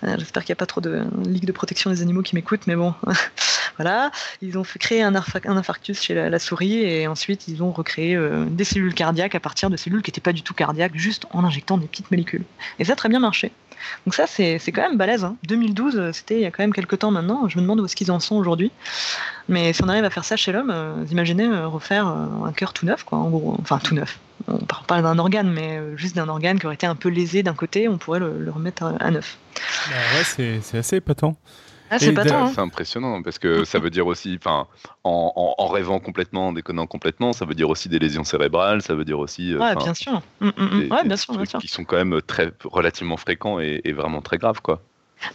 Euh, j'espère qu'il n'y a pas trop de ligue de protection des animaux qui m'écoutent, mais bon, voilà. Ils ont fait créer un, infarctus chez la, souris et ensuite ils ont recréé euh, des cellules cardiaques à partir de cellules qui n'étaient pas du tout cardiaques, juste en injectant des petites molécules. Et ça a très bien marché. Donc ça, c'est quand même balèze. 2012, hein. c'était il y a quand même quelques temps maintenant. Je me demande où est-ce qu'ils en sont aujourd'hui. Mais si on arrive à faire ça chez l'homme, euh, imaginez refaire un cœur tout neuf, quoi, en gros. Enfin, tout neuf on parle pas d'un organe, mais euh, juste d'un organe qui aurait été un peu lésé d'un côté, on pourrait le, remettre à, neuf. Bah ouais, c'est assez épatant. Ah, c'est hein. impressionnant parce que ça veut dire aussi, enfin, en, rêvant complètement, en déconnant complètement, ça veut dire aussi des lésions cérébrales, ça veut dire aussi. Euh, ouais, bien sûr. Mm, mm, mm. ouais, bien sûr, bien sûr. Qui sont quand même très relativement fréquents et, et vraiment très graves, quoi.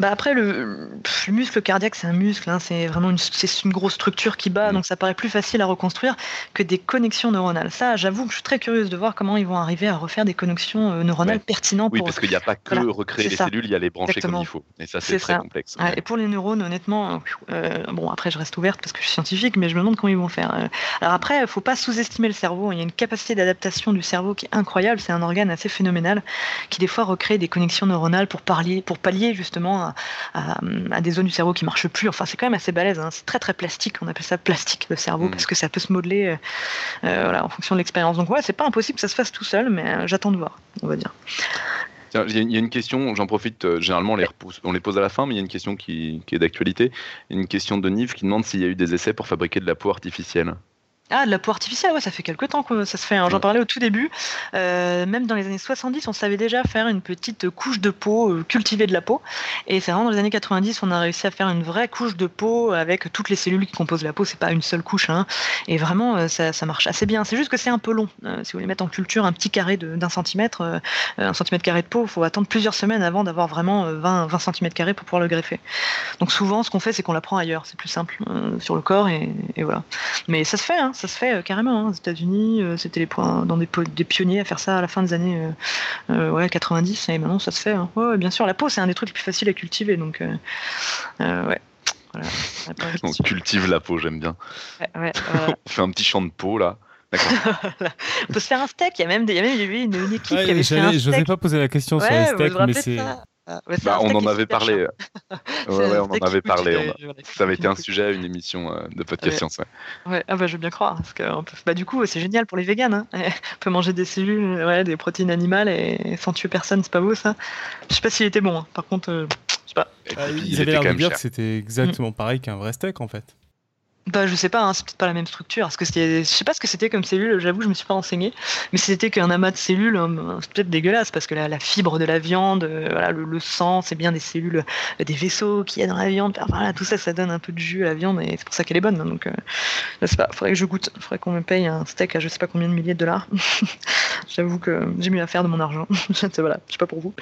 Bah après, le, muscle cardiaque, c'est un muscle, hein, c'est vraiment une, c'est une grosse structure qui bat, mm. donc ça paraît plus facile à reconstruire que des connexions neuronales. Ça, j'avoue que je suis très curieuse de voir comment ils vont arriver à refaire des connexions euh, neuronales pertinentes. Oui, parce qu'il n'y a pas que recréer les cellules, il y a les brancher comme il faut. Et ça, c'est très complexe. et pour les neurones, honnêtement, euh, bon, après, je reste ouverte parce que je suis scientifique, mais je me demande comment ils vont faire. Euh. Alors après, il ne faut pas sous-estimer le cerveau. Il y a une capacité d'adaptation du cerveau qui est incroyable. C'est un organe assez phénoménal qui, des fois, recrée des connexions neuronales pour, parler, pour pallier justement à, à, des zones du cerveau qui marchent plus. Enfin, c'est quand même assez balèze. Hein. C'est très très plastique. On appelle ça plastique le cerveau mm. parce que ça peut se modeler euh, euh, voilà, en fonction de l'expérience. Donc ouais, c'est pas impossible que ça se fasse tout seul, mais euh, j'attends de voir, on va dire. Il y a une question, j'en profite, généralement on les, repose, on les pose à la fin, mais il y a une question qui, qui est d'actualité. Une question de Nive qui demande s'il y a eu des essais pour fabriquer de la peau artificielle. Ah, de la peau artificielle, ouais, ça fait quelques temps que ça se fait. Hein. J'en parlais au tout début. Euh, même dans les années 70, on savait déjà faire une petite couche de peau, euh, cultiver de la peau. Et c'est vraiment dans les années 90, on a réussi à faire une vraie couche de peau avec toutes les cellules qui composent la peau. C'est pas une seule couche. Hein. Et vraiment, euh, ça, ça, marche assez bien. C'est juste que c'est un peu long. si vous voulez mettre en culture un petit carré d'un centimètre, un centimètre carré de peau, il faut attendre plusieurs semaines avant d'avoir vraiment 20, 20 centimètres carrés pour pouvoir le greffer. Donc souvent, ce qu'on fait, c'est qu'on la prend ailleurs. C'est plus simple sur le corps et, et, voilà. Mais ça se fait. Hein ça se fait euh, carrément. Hein. Aux États-Unis, euh, c'était les points, dans des, des, pionniers à faire ça à la fin des années euh, ouais, 90, et maintenant ça se fait. Hein. Ouais, bien sûr, la peau, c'est un des trucs les plus faciles à cultiver, donc ouais. On cultive la peau, j'aime bien. Ouais, On fait un petit champ de peau là. On peut se faire un steak. Il y a même, il y a même une, une équipe qui avait fait un steak. Je n'osais pas poser la question sur les steaks, mais c'est. Ah, bah, on en avait parlé. ouais, on en avait parlé. Ça avait été un sujet à une émission euh, de podcast science. Ouais. Ah bah, je veux bien croire. Parce que bah, du coup, c'est génial pour les véganes. Hein. On peut manger des cellules, ouais, des protéines animales et sans tuer personne, c'est pas beau ça. Je sais pas s'il était bon. Hein. Par contre, euh, je sais pas. Ah, ils avaient l'air de dire que c'était exactement pareil qu'un vrai steak en fait. Bah, je sais pas, hein, c'est peut-être pas la même structure. Parce que je sais pas ce que c'était comme cellule, j'avoue, je me suis pas renseigné. Mais c'était qu'un amas de cellules, hein, c'est peut-être dégueulasse parce que la, fibre de la viande, euh, le, sang, c'est bien des cellules, euh, des vaisseaux qu'il y a dans la viande. Voilà, tout ça, ça donne un peu de jus à la viande et c'est pour ça qu'elle est bonne. donc, euh, je sais pas, faudrait que je goûte. Faudrait qu'on me paye un steak à je sais pas combien de milliers de dollars. j'avoue que j'ai mieux à faire de mon argent. voilà, je sais pas pour vous.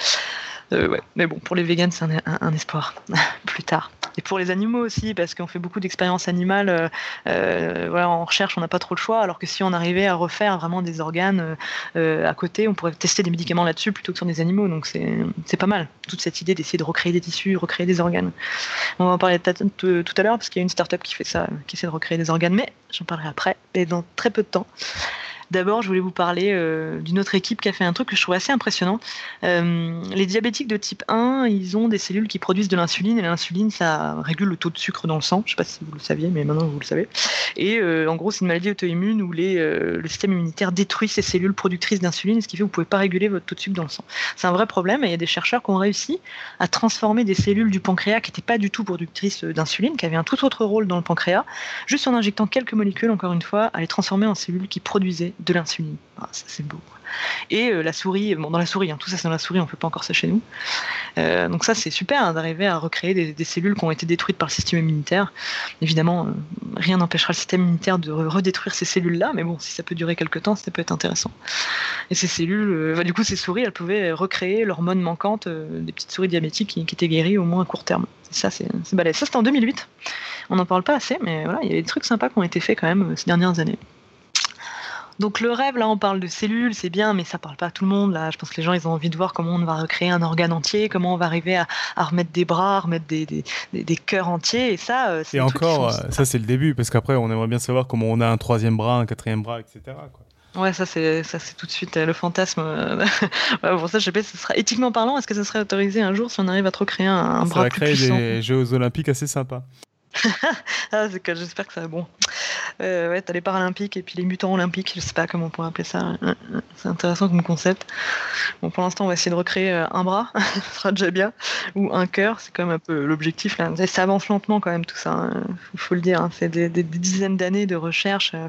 ouais. Mais bon, pour les vegans, c'est un espoir. Plus tard et pour les animaux aussi, parce qu'on fait beaucoup d'expériences animales. Euh, euh, voilà, en recherche, on n'a pas trop le choix. Alors que si on arrivait à refaire vraiment des organes euh, à côté, on pourrait tester des médicaments là-dessus plutôt que sur des animaux. Donc c'est pas mal. Toute cette idée d'essayer de recréer des tissus, recréer des organes. On va en parler tout à l'heure parce qu'il y a une startup qui fait ça, qui essaie de recréer des organes. Mais j'en parlerai après et dans très peu de temps. D'abord, je voulais vous parler euh, d'une autre équipe qui a fait un truc que je trouve assez impressionnant. Euh, les diabétiques de type 1, ils ont des cellules qui produisent de l'insuline, et l'insuline, ça régule le taux de sucre dans le sang. Je ne sais pas si vous le saviez, mais maintenant vous le savez. Et euh, en gros, c'est une maladie auto-immune où le système immunitaire détruit ces cellules productrices d'insuline, ce qui fait que vous ne pouvez pas réguler votre taux de sucre dans le sang. C'est un vrai problème, et il y a des chercheurs qui ont réussi à transformer des cellules du pancréas qui n'étaient pas du tout productrices d'insuline, qui avaient un tout autre rôle dans le pancréas, juste en injectant quelques molécules, encore une fois, à les transformer en cellules qui produisaient de l'insuline. Ah, c'est beau. Et la souris, bon, dans la souris, hein, tout ça c'est dans la souris, on fait pas encore ça chez nous. donc ça c'est super hein, d'arriver à recréer des, cellules qui ont été détruites par le système immunitaire. Évidemment, rien n'empêchera le système immunitaire de redétruire ces cellules-là, mais bon, si ça peut durer quelques temps, ça peut être intéressant. Et ces cellules, du coup, ces souris, elles pouvaient recréer l'hormone manquante des petites souris diabétiques qui, étaient guéries au moins à court terme. Ça, c'est balèze. Ça, c'était en 2008. On n'en parle pas assez, mais voilà, il y a des trucs sympas qui ont été faits quand même euh, ces dernières années. Donc le rêve, là, on parle de cellules, c'est bien, mais ça parle pas à tout le monde. Là, je pense que les gens, ils ont envie de voir comment on va recréer un organe entier, comment on va arriver à, remettre des bras, à remettre des, des, des, cœurs entiers, et ça. Euh, et encore, euh, ça c'est le début, parce qu'après, on aimerait bien savoir comment on a un troisième bras, un quatrième bras, etc. Quoi. Ouais, ça c'est ça c'est tout de suite euh, le fantasme. pour ça, je sais pas, ce sera éthiquement parlant, est-ce que ça serait autorisé un jour si on arrive à trop créer un, un ça bras va créer des Jeux olympiques assez sympas. ah, j'espère que ça va bon. Euh, ouais, t'as les Paralympiques et puis les mutants olympiques, je sais pas comment on pourrait appeler ça. C'est intéressant comme concept. Bon, pour l'instant, on va essayer de recréer euh, un bras, ce sera déjà bien, ou un cœur, c'est quand même un peu l'objectif là. ça avance lentement quand même tout ça, hein. faut, le dire. Hein. C'est des, dizaines d'années de recherche. Euh.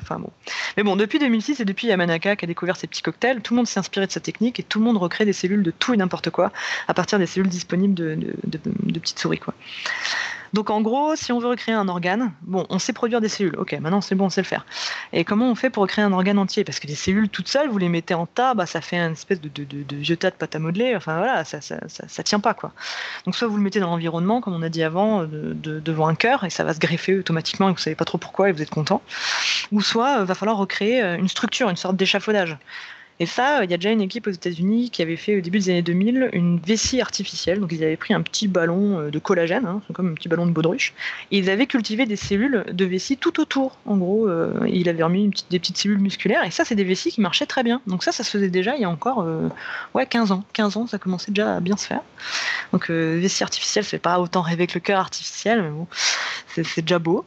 Mais bon, depuis 2006 et depuis Yamanaka qui a découvert ces petits cocktails, tout le monde s'est inspiré de sa technique et tout le monde recrée des cellules de tout et n'importe quoi à partir des cellules disponibles de petites souris quoi. Donc en gros, si on veut recréer un organe, on sait produire des cellules. Ok, maintenant c'est bon, on sait le faire. Et comment on fait pour recréer un organe entier? Parce que les cellules toutes seules, vous les mettez en tas, bah, ça fait une espèce de, vieux tas de pâte à modeler. Enfin voilà, ça, ça, tient pas quoi. Donc soit vous le mettez dans l'environnement, comme on a dit avant, devant un cœur, et ça va se greffer automatiquement, et vous savez pas trop pourquoi, et vous êtes content. Ou soit euh, va falloir recréer euh, une structure, une sorte d'échafaudage. Et ça, il y a déjà une équipe aux États-Unis qui avait fait au début des années 2000 une vessie artificielle. Donc ils avaient pris un petit ballon euh, de collagène, hein, comme un petit ballon de baudruche, et ils avaient cultivé des cellules de vessie tout autour. En gros, euh, il avait remis des petites cellules musculaires, et ça, c'est des vessies qui marchaient très bien. Donc ça, ça se faisait déjà il y a encore euh, ouais, 15 ans. 15 ans, ça commençait déjà à bien se faire. Donc vessie artificielle, c'est pas autant rêver que le cœur artificiel, mais bon, c'est déjà beau.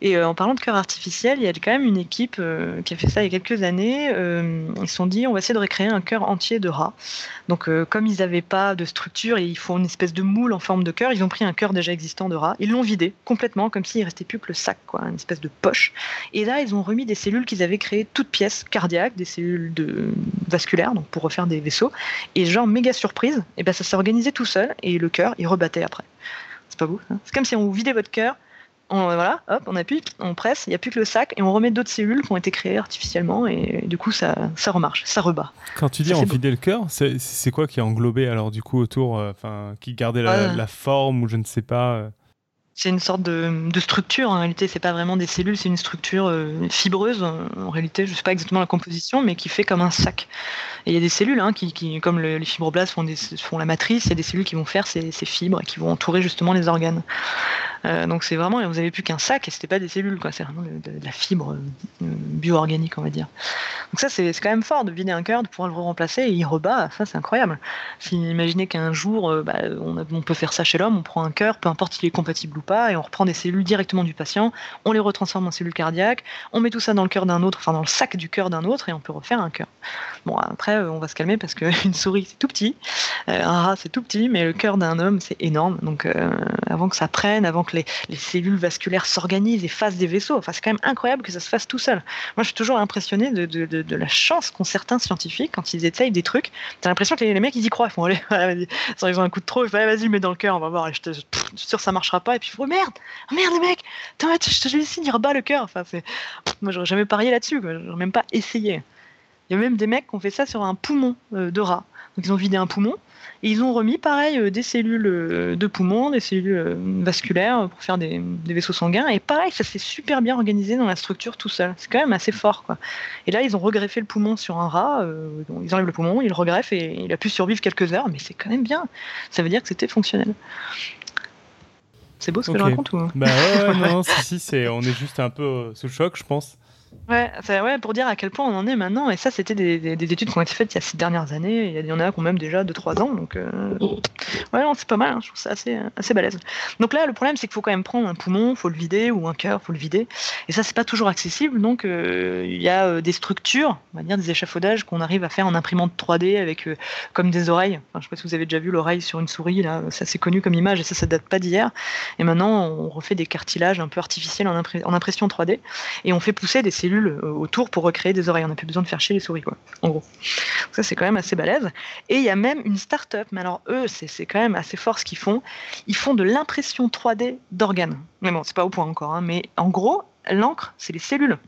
Et euh, en parlant de cœur artificiel, il y a quand même une équipe euh, qui a fait ça il y a quelques années. Euh, ils se sont dit, on va essayer de recréer un cœur entier de rat. Donc, comme ils n'avaient pas de structure et ils font une espèce de moule en forme de cœur, ils ont pris un cœur déjà existant de rat. Ils l'ont vidé complètement, comme s'il restait plus que le sac, une espèce de poche. Et là, ils ont remis des cellules qu'ils avaient créées toutes pièces cardiaques, des cellules vasculaires, donc pour refaire des vaisseaux. Et genre méga surprise, et ben ça s'est organisé tout seul et le cœur, il rebattait après. C'est pas beau C'est comme si on vidait votre cœur on, voilà, hop, on appuie, on presse, il n'y a plus que le sac et on remet d'autres cellules qui ont été créées artificiellement et du coup ça, ça remarche, ça rebat. Quand tu dis on vidait le cœur, c'est quoi qui est englobé alors du coup autour, euh, qui gardait la, la, forme ou je ne sais pas euh? C'est une sorte de, structure. En réalité, c'est pas vraiment des cellules, c'est une structure euh, fibreuse. En réalité, je sais pas exactement la composition, mais qui fait comme un sac. Et il y a des cellules hein, qui, comme les fibroblastes font, font la matrice, il y a des cellules qui vont faire ces, fibres et qui vont entourer justement les organes. Euh, donc c'est vraiment, vous avez plus qu'un sac et c'était pas des cellules. C'est vraiment de, la fibre euh, bio-organique, on va dire. Donc ça, c'est quand même fort de vider un cœur, de pouvoir le remplacer et il rebat. Ça, c'est incroyable. Si imaginez qu'un jour, bah, on, on, peut faire ça chez l'homme, on prend un cœur, peu importe s'il est compatible ou et on reprend des cellules directement du patient, on les retransforme en cellules cardiaques, on met tout ça dans le cœur d'un autre, enfin dans le sac du cœur d'un autre, et on peut refaire un cœur. Bon, après, euh, on va se calmer parce qu'une souris, c'est tout petit, euh, un rat, c'est tout petit, mais le cœur d'un homme, c'est énorme. Donc, euh, avant que ça prenne, avant que les, cellules vasculaires s'organisent et fassent des vaisseaux, enfin, c'est quand même incroyable que ça se fasse tout seul. Moi, je suis toujours impressionné de, la chance qu'ont certains scientifiques quand ils essayent des trucs. T'as l'impression que les, mecs, ils y croient. Ils font, allez, ils ont un coup de trop, ils font, vas-y, mets dans le cœur, on va voir. Je suis sûr, ça marchera pas. Et puis, oh merde, oh merde les mecs, je te laisse il rebat le cœur. Enfin, c'est, moi j'aurais jamais parié là-dessus, j'aurais même pas essayé. Il y a même des mecs qui ont fait ça sur un poumon euh, de rat. Donc ils ont vidé un poumon et ils ont remis pareil euh, des cellules euh, de poumon, des cellules vasculaires pour faire des, vaisseaux sanguins. Et pareil, ça s'est super bien organisé dans la structure tout seul. C'est quand même assez fort. Quoi. Et là, ils ont regreffé le poumon sur un rat. ils enlèvent le poumon, ils le regreffent et il a pu survivre quelques heures. Mais c'est quand même bien. Ça veut dire que c'était fonctionnel. C'est beau ce que je raconte ou? Bah ouais, non, si, si, on est juste un peu euh, sous le choc, je pense. Ouais, pour dire à quel point on en est maintenant. Et ça, c'était des, études qui ont été faites il y a ces dernières années. Il y en a qui ont même déjà 2-3 ans. Donc, euh, ouais, c'est pas mal. Hein, je trouve ça assez, assez balèze. Donc là, le problème, c'est qu'il faut quand même prendre un poumon, faut le vider, ou un cœur, faut le vider. Et ça, c'est pas toujours accessible. Donc, euh, il y a euh, des structures, on va dire des échafaudages qu'on arrive à faire en imprimante 3D avec comme des oreilles. Enfin, je sais pas si vous avez déjà vu l'oreille sur une souris. Là, ça c'est connu comme image et ça, ça date pas d'hier. Et maintenant, on refait des cartilages un peu artificiels en impression 3D et on fait pousser des cellules autour pour recréer des oreilles. On n'a plus besoin de faire chier les souris, quoi, en gros. ça, c'est quand même assez balèze. Et il y a même une start-up, mais alors eux, c'est quand même assez fort ce qu'ils font. Ils font de l'impression 3D d'organes. Mais bon, c'est pas au point encore, hein, mais en gros, l'encre, c'est les cellules.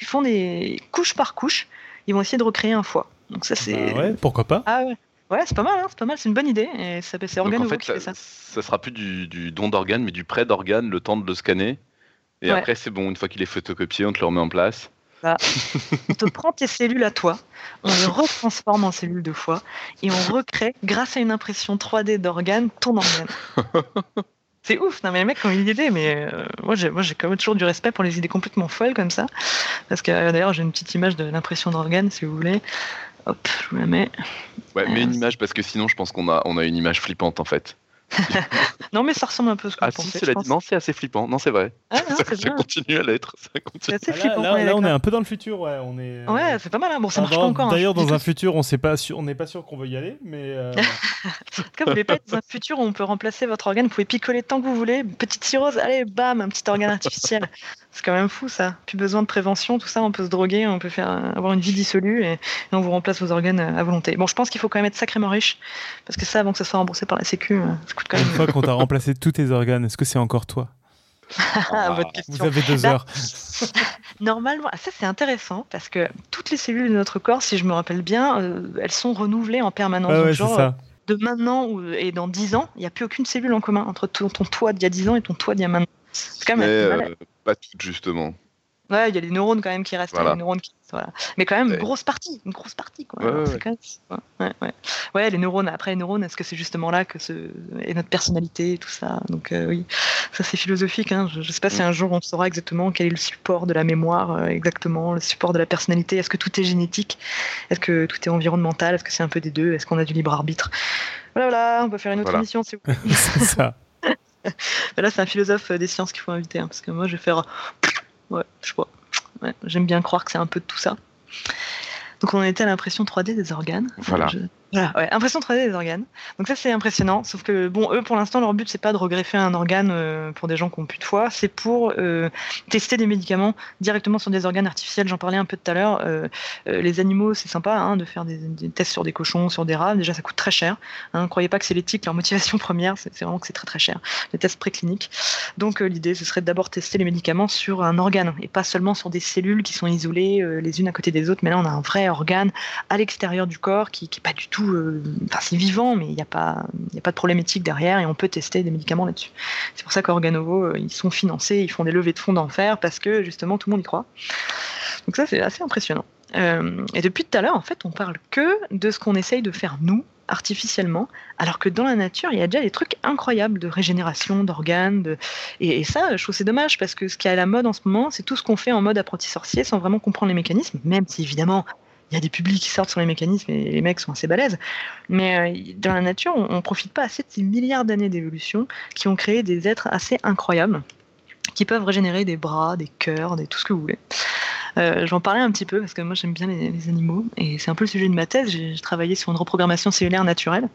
Ils font des couches par couche, ils vont essayer de recréer un foie. Donc ça, c'est. Bah ouais, pourquoi pas Ah ouais. Ouais, c'est pas mal, hein, c'est pas mal, c'est une bonne idée. Et ça, c'est Organovo en fait, qui fait ça, ça. ça sera plus du, du don d'organes, mais du prêt d'organes, le temps de le scanner. Et Ouais. après, c'est bon, une fois qu'il est photocopié, on te le remet en place. On te prend tes cellules à toi, on les retransforme en cellules de foie et on recrée, grâce à une impression 3D d'organes, ton organe. C'est ouf, non mais les mecs ont une idée, mais euh, moi j'ai moi j'ai quand même toujours du respect pour les idées complètement folles comme ça. Parce que euh, d'ailleurs j'ai une petite image de l'impression d'organes si vous voulez. Hop, je vous la mets. Ouais, mets Euh, une image parce que sinon, je pense qu'on a, on a une image flippante en fait. Non mais ça ressemble un peu à ce que Ah, vous si, cela dit, non, c'est assez flippant. Non, c'est vrai. Ah, non, ça continue à l'être. ça C'est continue. assez Là, flippant. là, ouais, là, on est un peu dans le futur, ouais. On est. euh, Ouais, c'est pas mal. Hein. Bon, ça ah, marche pas encore. hein. D'ailleurs, dans un tout- futur, on sait pas sûr, on n'est pas sûr qu'on veut y aller, mais. euh, En tout cas, vous voulez pas être dans un futur où on peut remplacer votre organe, vous pouvez picoler tant que vous voulez, petite cirrhose, allez, bam, un petit organe artificiel. C'est quand même fou ça. Plus besoin de prévention, tout ça, on peut se droguer, on peut faire avoir une vie dissolue et, et on vous remplace vos organes euh, à volonté. Bon, je pense qu'il faut quand même être sacrément riche parce que ça, avant que ça soit remboursé par la Sécu, euh, ça coûte quand Une même. fois qu'on t'a remplacé tous tes organes, est-ce que c'est encore toi? Ah, votre Vous question. avez deux Bah, heures. Normalement, ah, ça c'est intéressant parce que toutes les cellules de notre corps, si je me rappelle bien, euh, elles sont renouvelées en permanence. Donc, ouais, genre, ça. de maintenant ou- et dans 10 ans, il n'y a plus aucune cellule en commun entre ton, ton toit d'il y a 10 ans et ton toit d'il y a maintenant. C'est quand même euh, pas toutes, justement. Ouais, il y a les neurones quand même qui restent. a Voilà. les neurones qui- voilà. Mais quand même, une grosse partie. Une grosse partie. Quoi. Ouais, Alors, ouais, c'est ouais. quand même- ouais, ouais. Ouais, les neurones. Après, les neurones, est-ce que c'est justement là que ce... est notre personnalité et tout ça? Donc, euh, oui, ça c'est philosophique. Hein. Je ne sais pas si Mm. un jour on saura exactement quel est le support de la mémoire, euh, exactement, le support de la personnalité. Est-ce que tout est génétique? Est-ce que tout est environnemental? Est-ce que c'est un peu des deux? Est-ce qu'on a du libre arbitre? Voilà, voilà, on peut faire une autre Voilà. émission si vous c'est ça. Là, c'est un philosophe euh, des sciences qu'il faut inviter, hein, parce que moi, je vais faire. Ouais, je. Ouais, J'aime bien croire que c'est un peu de tout ça. Donc, on en était à l'impression 3D des organes. Voilà. Je- Voilà, ouais, impression 3D des organes. Donc, ça, c'est impressionnant. Sauf que, bon, eux, pour l'instant, leur but, c'est pas de regreffer un organe euh, pour des gens qui ont plus de foie, c'est pour euh, tester des médicaments directement sur des organes artificiels. J'en parlais un peu tout à l'heure. Euh, les animaux, c'est sympa hein, de faire des, tests sur des cochons, sur des rats. Déjà, ça coûte très cher. Hein, croyez pas que c'est l'éthique, leur motivation première, c'est vraiment que c'est très très cher. Les tests précliniques. Donc l'idée, ce serait d'abord tester les médicaments sur un organe et pas seulement sur des cellules qui sont isolées les unes à côté des autres. Mais là, on a un vrai organe à l'extérieur du corps qui, qui est pas du tout. Euh, Enfin, c'est vivant, mais il n'y a pas, a pas de problème éthique derrière et on peut tester des médicaments là-dessus. C'est pour ça qu'Organovo, euh, ils sont financés, ils font des levées de fonds d'enfer parce que justement tout le monde y croit. Donc ça, c'est assez impressionnant. Euh, et depuis tout à l'heure, en fait, on parle que de ce qu'on essaye de faire nous artificiellement, alors que dans la nature, il y a déjà des trucs incroyables de régénération d'organes. Et, et ça, je trouve c'est dommage parce que ce qui est à la mode en ce moment, c'est tout ce qu'on fait en mode apprenti sorcier sans vraiment comprendre les mécanismes, même si évidemment il y a des publics qui sortent sur les mécanismes et les mecs sont assez balèzes. Mais euh, dans la nature, on, on profite pas assez de ces milliards d'années d'évolution qui ont créé des êtres assez incroyables qui peuvent régénérer des bras, des cœurs, tout ce que vous voulez. Euh, J'en parlais un petit peu parce que moi j'aime bien les, animaux et c'est un peu le sujet de ma thèse. J'ai j'ai travaillé sur une reprogrammation cellulaire naturelle.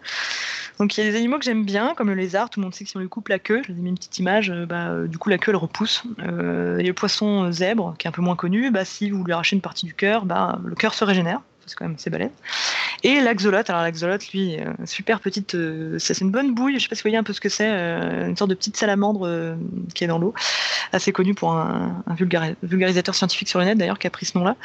Donc il y a des animaux que j'aime bien, comme le lézard. Tout le monde sait que si on lui coupe la queue, je vous ai mis une petite image, euh, bah, euh, du coup la queue elle repousse. Euh, et le poisson euh, zèbre, qui est un peu moins connu, bah, si vous lui arrachez une partie du cœur, bah, le cœur se régénère. C'est quand même assez balèze. Et l'axolote, alors l'axolote, lui, euh, super petite, euh, c'est une bonne bouille, je sais pas si vous voyez un peu ce que c'est, euh, une sorte de petite salamandre qui est dans l'eau, assez connu pour un, un vulgari- vulgarisateur scientifique sur le net d'ailleurs qui a pris ce nom-là.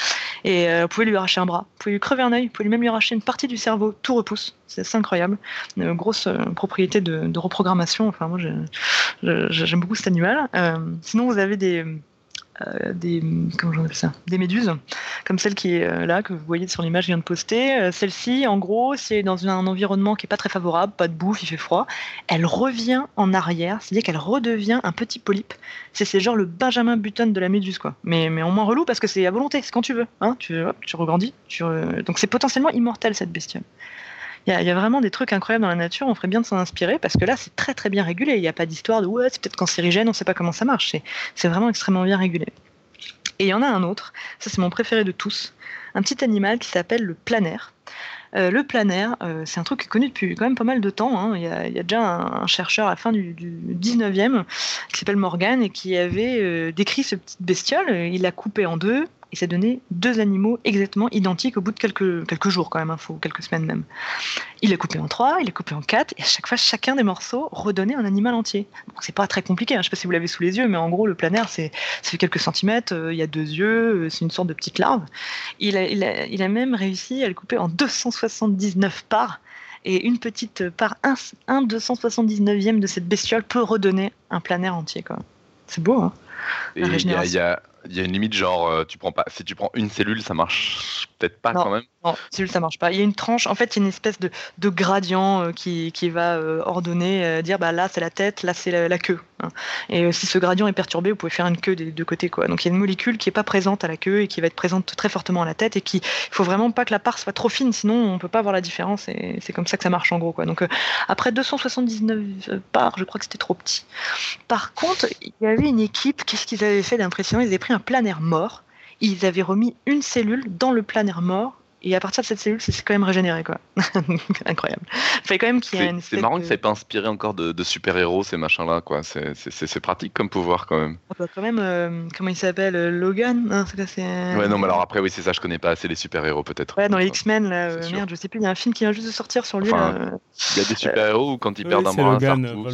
Et vous pouvez lui arracher un bras, vous pouvez lui crever un œil, vous pouvez même lui arracher une partie du cerveau, tout repousse. C'est incroyable. Une grosse propriété de, reprogrammation. Enfin, moi, j'aime beaucoup cet animal. Sinon, vous avez des des comment ça? Des méduses comme celle qui est euh, là que vous voyez sur l'image que je viens de poster. Euh, celle-ci en gros c'est dans un environnement qui est pas très favorable pas de bouffe il fait froid. Elle revient en arrière c'est-à-dire qu'elle redevient un petit polype. C'est genre le Benjamin Button de la méduse quoi. Mais mais en moins relou parce que c'est à volonté c'est quand tu veux hein. Tu hop, tu regrandis donc c'est potentiellement immortel cette bestiole il y, a, vraiment des trucs incroyables dans la nature, on ferait bien de s'en inspirer parce que là c'est très très bien régulé. Il n'y a pas d'histoire de ouais, c'est peut-être cancérigène, on ne sait pas comment ça marche. C'est- vraiment extrêmement bien régulé. Et il y en a un autre, ça c'est mon préféré de tous, un petit animal qui s'appelle le planaire. Euh, le planaire, euh, c'est un truc qui est connu depuis quand même pas mal de temps. hein. Il, y a, déjà un, un chercheur à la fin du, du 19e qui s'appelle Morgan et qui avait euh, décrit ce petit bestiole. Il l'a coupé en deux, et ça donnait deux animaux exactement identiques au bout de quelques, quelques jours quand même, hein, faut quelques semaines même. Il les coupé en trois, il les coupé en quatre, et à chaque fois, chacun des morceaux redonnait un animal entier. Donc c'est pas très compliqué, hein, je sais pas si vous l'avez sous les yeux, mais en gros, le planaire, c'est fait quelques centimètres, euh, il y a deux yeux, euh, c'est une sorte de petite larve. Il a, il, a, il a même réussi à le couper en 279 parts, et une petite part, un, un 279e de cette bestiole peut redonner un planaire entier. C'est beau, hein il y, a une limite, genre, euh, tu prends pas, si tu prends une cellule, ça marche peut-être pas quand même. Non, cellule, ça marche pas. Il y a une tranche, en fait, il y a une espèce de, de gradient euh, qui, qui, va euh, ordonner, dire bah là c'est la tête, là c'est la, queue. Hein. Et si ce gradient est perturbé, vous pouvez faire une queue des deux côtés. Quoi. Donc il y a une molécule qui est pas présente à la queue et qui va être présente très fortement à la tête et qui, il faut vraiment pas que la part soit trop fine, sinon on peut pas voir la différence et c'est comme ça que ça marche en gros. Quoi. Donc après 279 parts, je crois que c'était trop petit. Par contre, il y avait une équipe, qu'est-ce qu'ils avaient fait d'impressionnant? Ils avaient pris un planaire mort, ils avaient remis une cellule dans le planaire mort et à partir de cette cellule, c'est quand même régénéré, quoi. Incroyable. Fait quand même qu'il y C'est marrant que ça n'ait pas inspiré encore de, super-héros, ces machins-là, quoi. C'est pratique comme pouvoir, quand même. Ah bah, quand même, euh, comment il s'appelle euh, Logan hein, Ouais, non, mais alors après, oui, c'est ça, je connais pas assez les super-héros, peut-être. Ouais, dans les X-Men, là, euh, merde, je sais plus, il y a un film qui vient juste de sortir sur lui. Il y a des super-héros où quand ils perdent un bras, Logan,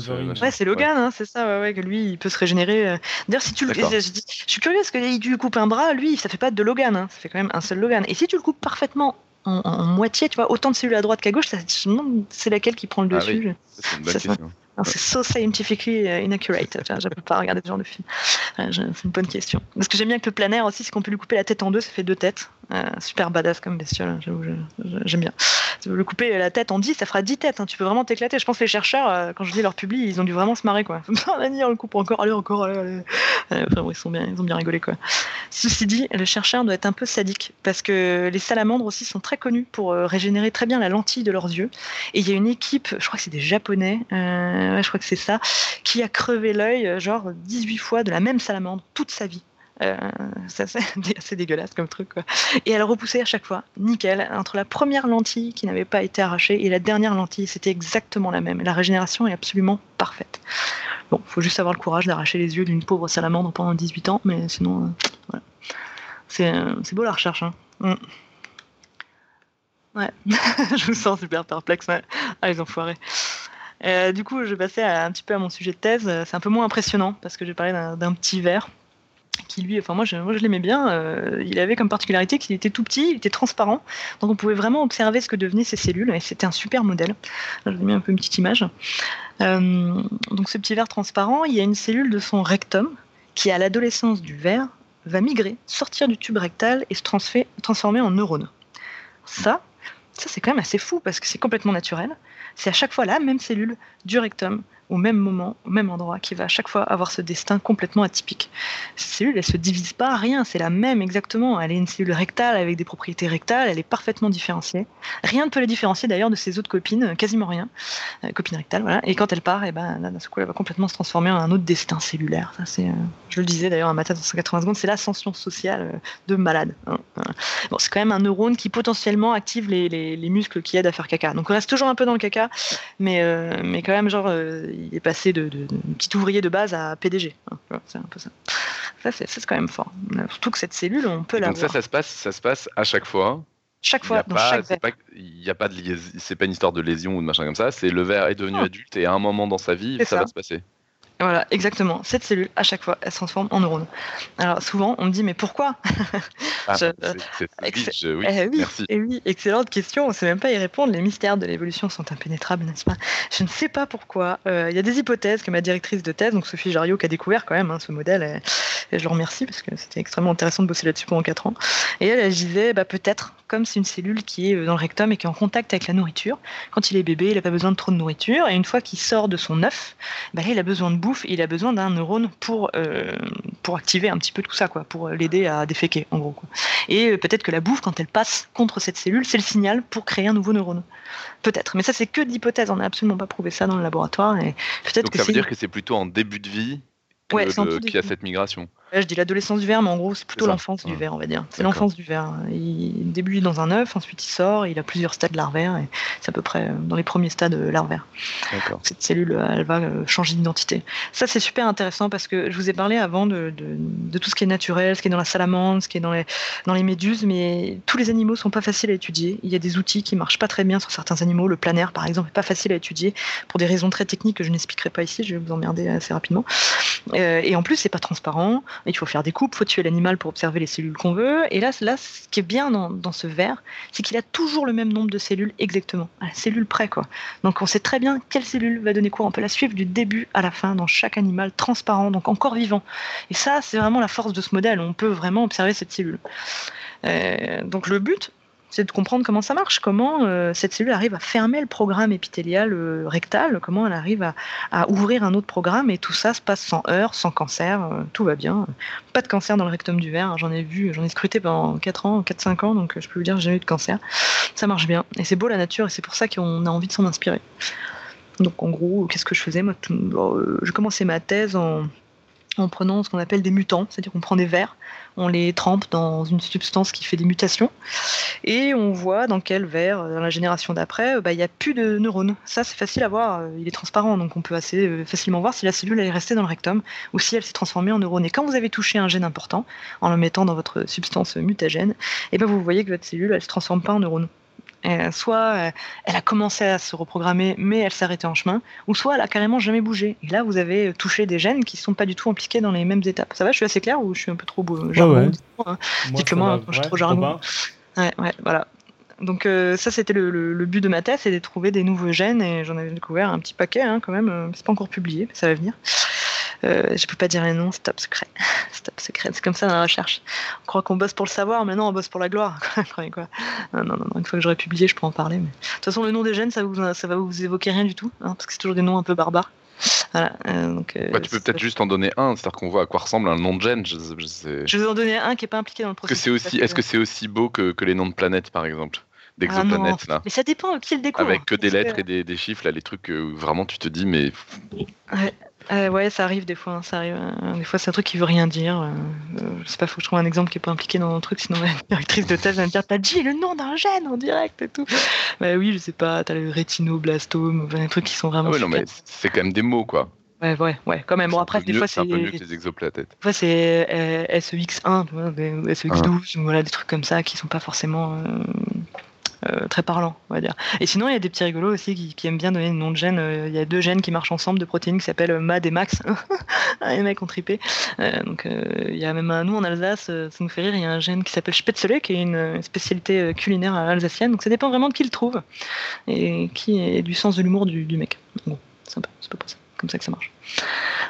Ouais, c'est Logan, hein, c'est ça, ouais, ouais, que lui, il peut se régénérer. D'ailleurs, si tu le. Je, suis curieux, parce que tu lui coupes un bras, lui, ça fait pas de Logan, hein, ça fait quand même un seul Logan. Et si tu le coupes parfaitement en, moitié, tu vois, autant de cellules à droite qu'à gauche, ça, je me demande c'est laquelle qui prend le ah dessus. C'est une bonne question. C'est so scientifically uh, inaccurate. je ne peux pas regarder ce genre de film. c'est une bonne question. Parce que j'aime bien que le planaire aussi, c'est qu'on peut lui couper la tête en deux, ça fait deux têtes. Euh, super badass comme bestiole, hein, j'aime bien. Le couper la tête en 10, ça fera 10 têtes. Hein. Tu peux vraiment t'éclater. Je pense que les chercheurs, euh, quand je dis leur public, ils ont dû vraiment se marrer. Quoi. on le coupe encore, allez, encore, allez, allez. ils, sont bien, ils ont bien rigolé. Quoi. Ceci dit, le chercheur doit être un peu sadique parce que les salamandres aussi sont très connus pour euh, régénérer très bien la lentille de leurs yeux. Et il y a une équipe, je crois que c'est des Japonais, je crois que c'est ça, qui a crevé l'œil genre 18 fois de la même salamandre toute sa vie. Euh, c'est assez, dégueulasse comme truc. Et elle repoussait à chaque fois, nickel. Entre la première lentille qui n'avait pas été arrachée et la dernière lentille, c'était exactement la même. La régénération est absolument parfaite. Bon, faut juste avoir le courage d'arracher les yeux d'une pauvre salamandre pendant 18 ans, mais sinon, euh. Euh, c'est beau la recherche. Hein. Mm. Ouais, je me sens super perplexe. Ah, les enfoirés. Du coup, je vais passer un petit peu à mon sujet de thèse. C'est un peu moins impressionnant parce que j'ai parlé d'un petit verre qui lui, enfin moi je, moi je l'aimais bien, euh, il avait comme particularité qu'il était tout petit, il était transparent, donc on pouvait vraiment observer ce que devenaient ces cellules, et c'était un super modèle. je vous mis un peu une petite image. Euh, donc ce petit verre transparent, il y a une cellule de son rectum qui à l'adolescence du verre va migrer, sortir du tube rectal et se transformer en neurone. Ça, ça c'est quand même assez fou parce que c'est complètement naturel. C'est à chaque fois la même cellule du rectum au même moment, au même endroit, qui va à chaque fois avoir ce destin complètement atypique. Cette cellule, elle se divise pas à rien, c'est la même exactement. Elle est une cellule rectale avec des propriétés rectales, elle est parfaitement différenciée. Rien ne peut la différencier d'ailleurs de ses autres copines, quasiment rien. Euh, copine rectale, voilà. Et quand elle part, et eh ben, d'un coup, elle va complètement se transformer en un autre destin cellulaire. Ça, c'est, euh, je le disais d'ailleurs un matin dans 180 secondes, c'est l'ascension sociale euh, de malade. Hein, hein. Bon, c'est quand même un neurone qui potentiellement active les, les, les, muscles qui aident à faire caca. Donc on reste toujours un peu dans le caca, mais, mais quand même, genre, il est passé de, petit ouvrier de base à PDG. Hein, c'est un peu ça. Ça, c'est quand même fort. Surtout que cette cellule, on peut la. Donc ça, ça se passe, ça se passe à chaque fois. Chaque fois, il n'y a, pas, de c'est pas une histoire de lésion ou de machin comme ça. C'est le verre est devenu adulte et à un moment dans sa vie, ça, va se passer. Voilà, exactement. Cette cellule, à chaque fois, elle se transforme en neurone. Alors souvent, on me dit, mais pourquoi? Ah, C'est oui, eh eh oui, excellente question. On ne sait même pas y répondre. Les mystères de l'évolution sont impénétrables, n'est-ce pas? Je ne sais pas pourquoi. Euh, il y a des hypothèses que ma directrice de thèse, donc Sophie Jariot, qui a découvert quand même hein, ce modèle, et, je le remercie parce que c'était extrêmement intéressant de bosser là-dessus pendant 4 ans. Et elle, elle disait, bah, peut-être, comme c'est une cellule qui est euh, dans le rectum et qui est en contact avec la nourriture, quand il est bébé, il n'a pas besoin de trop de nourriture, et une fois qu'il sort de son œuf, bah, là, il a besoin de bouffe il a besoin d'un neurone pour, euh, pour activer un petit peu tout ça, quoi, pour l'aider à déféquer, en gros. Et euh, peut-être que la bouffe, quand elle passe contre cette cellule, c'est le signal pour créer un nouveau neurone. Peut-être. Mais ça, c'est que d'hypothèse. On n'a absolument pas prouvé ça dans le laboratoire. Et peut-être Donc ça veut dire que c'est plutôt en début de vie que qui a cette migration. je dis l'adolescence du verre, mais en gros, c'est plutôt l'enfance du verre, on va dire. C'est l'enfance du verre. Il débute dans un œuf, ensuite il sort, il a plusieurs stades larvaires, et c'est à peu près dans les premiers stades larvaires. Cette cellule, elle va changer d'identité. Ça, c'est super intéressant parce que je vous ai parlé avant de, de, tout ce qui est naturel, ce qui est dans la salamandre, ce qui est dans les, dans les méduses, mais tous les animaux sont pas faciles à étudier. Il y a des outils qui marchent pas très bien sur certains animaux. Le planaire, par exemple, est pas facile à étudier pour des raisons très techniques que je n'expliquerai pas ici. Je vais vous emmerder assez rapidement. Euh, et en plus, c'est pas transparent. Il faut faire des coupes, faut tuer l'animal pour observer les cellules qu'on veut. Et là, là, ce qui est bien dans, dans ce verre, c'est qu'il a toujours le même nombre de cellules exactement, à la cellule près, quoi. Donc, on sait très bien quelle cellule va donner quoi. On peut la suivre du début à la fin dans chaque animal, transparent, donc encore vivant. Et ça, c'est vraiment la force de ce modèle. On peut vraiment observer cette cellule. Euh, donc, le but, c'est de comprendre comment ça marche, comment euh, cette cellule arrive à fermer le programme épithélial euh, rectal, comment elle arrive à, ouvrir un autre programme, et tout ça se passe sans heurts, sans cancer, euh, tout va bien. Pas de cancer dans le rectum du verre, hein, j'en ai vu, j'en ai scruté pendant 4 ans, 4-5 ans, donc je peux vous dire que j'ai eu de cancer. Ça marche bien, et c'est beau la nature, et c'est pour ça qu'on a envie de s'en inspirer. Donc en gros, qu'est-ce que je faisais Moi, je commençais ma thèse en en prenant ce qu'on appelle des mutants, c'est-à-dire qu'on prend des vers, on les trempe dans une substance qui fait des mutations, et on voit dans quel verre, dans la génération d'après, bah, il n'y a plus de neurones. Ça, c'est facile à voir, il est transparent, donc on peut assez euh, facilement voir si la cellule est restée dans le rectum ou si elle s'est transformée en neurone. Et quand vous avez touché un gène important, en le mettant dans votre substance mutagène, eh ben vous voyez que votre cellule, ne se transforme pas en neurone. Euh, soit euh, elle a commencé à se reprogrammer, mais elle s'est arrêtée en chemin, ou soit elle a carrément jamais bougé. Et là, vous avez touché des gènes qui ne sont pas du tout impliqués dans les mêmes étapes. Ça va, je suis assez clair ou je suis un peu trop jargon hein. Dites-le moi, je suis trop jargon. Ouais, ouais, voilà. Donc euh, ça, c'était le, but de ma thèse, c'est de trouver des nouveaux gènes, et j'en avais découvert un petit paquet hein, quand même. C'est pas encore publié, mais ça va venir. Euh, je peux pas dire les noms, stop secret. Stop secret, c'est comme ça dans la recherche. On croit qu'on bosse pour le savoir, mais non, on bosse pour la gloire. quoi? Non, non, non, une fois que j'aurai publié, je peux en parler. Mais... De toute façon, le nom des gènes, ça, vous, ça va vous évoquer rien du tout, hein, parce que c'est toujours des noms un peu barbares. Voilà, euh, donc, euh, tu peux peut-être juste en donner un, c'est-à-dire qu'on voit à quoi ressemble un nom de gène. Je, je, vais en donner un qui n'est pas impliqué dans le processus. Est-ce que c'est aussi, beau que, que, les noms de planètes, par exemple? D'exoplanètes, ah là. Mais ça dépend qui le découvre. Avec que des lettres et des, des, chiffres, là, les trucs où vraiment tu te dis, mais. Ouais. Euh, ouais, ça arrive des fois. Hein, ça arrive. Euh, des fois, c'est un truc qui veut rien dire. Euh, je sais pas, faut que je trouve un exemple qui est pas impliqué dans un truc, sinon la directrice de thèse va me dire T'as dit le nom d'un gène en direct et tout. Bah oui, je sais pas, t'as le rétinoblastome, des trucs qui sont vraiment. Ah ouais, non, mais c'est quand même des mots, quoi. Ouais, ouais, ouais, quand même. Bon, après, des fois, c'est. un peu mieux que les exoplates. Des fois, c'est SEX1, SEX12, voilà, des trucs comme ça qui sont pas forcément euh, très parlant, on va dire. Et sinon, il y a des petits rigolos aussi qui, aiment bien donner le nom de gènes. Euh, il y a deux gènes qui marchent ensemble, de protéines qui s'appellent MAD et MAX. les mecs ont tripé. Euh, donc, il y a même un, nous en Alsace, ça nous fait rire, il y a un gène qui s'appelle Spätzle, qui est une spécialité culinaire alsacienne. Donc, ça dépend vraiment de qui le trouve et qui est du sens de l'humour du, du, mec. Bon, c'est un peu pour ça, comme ça que ça marche.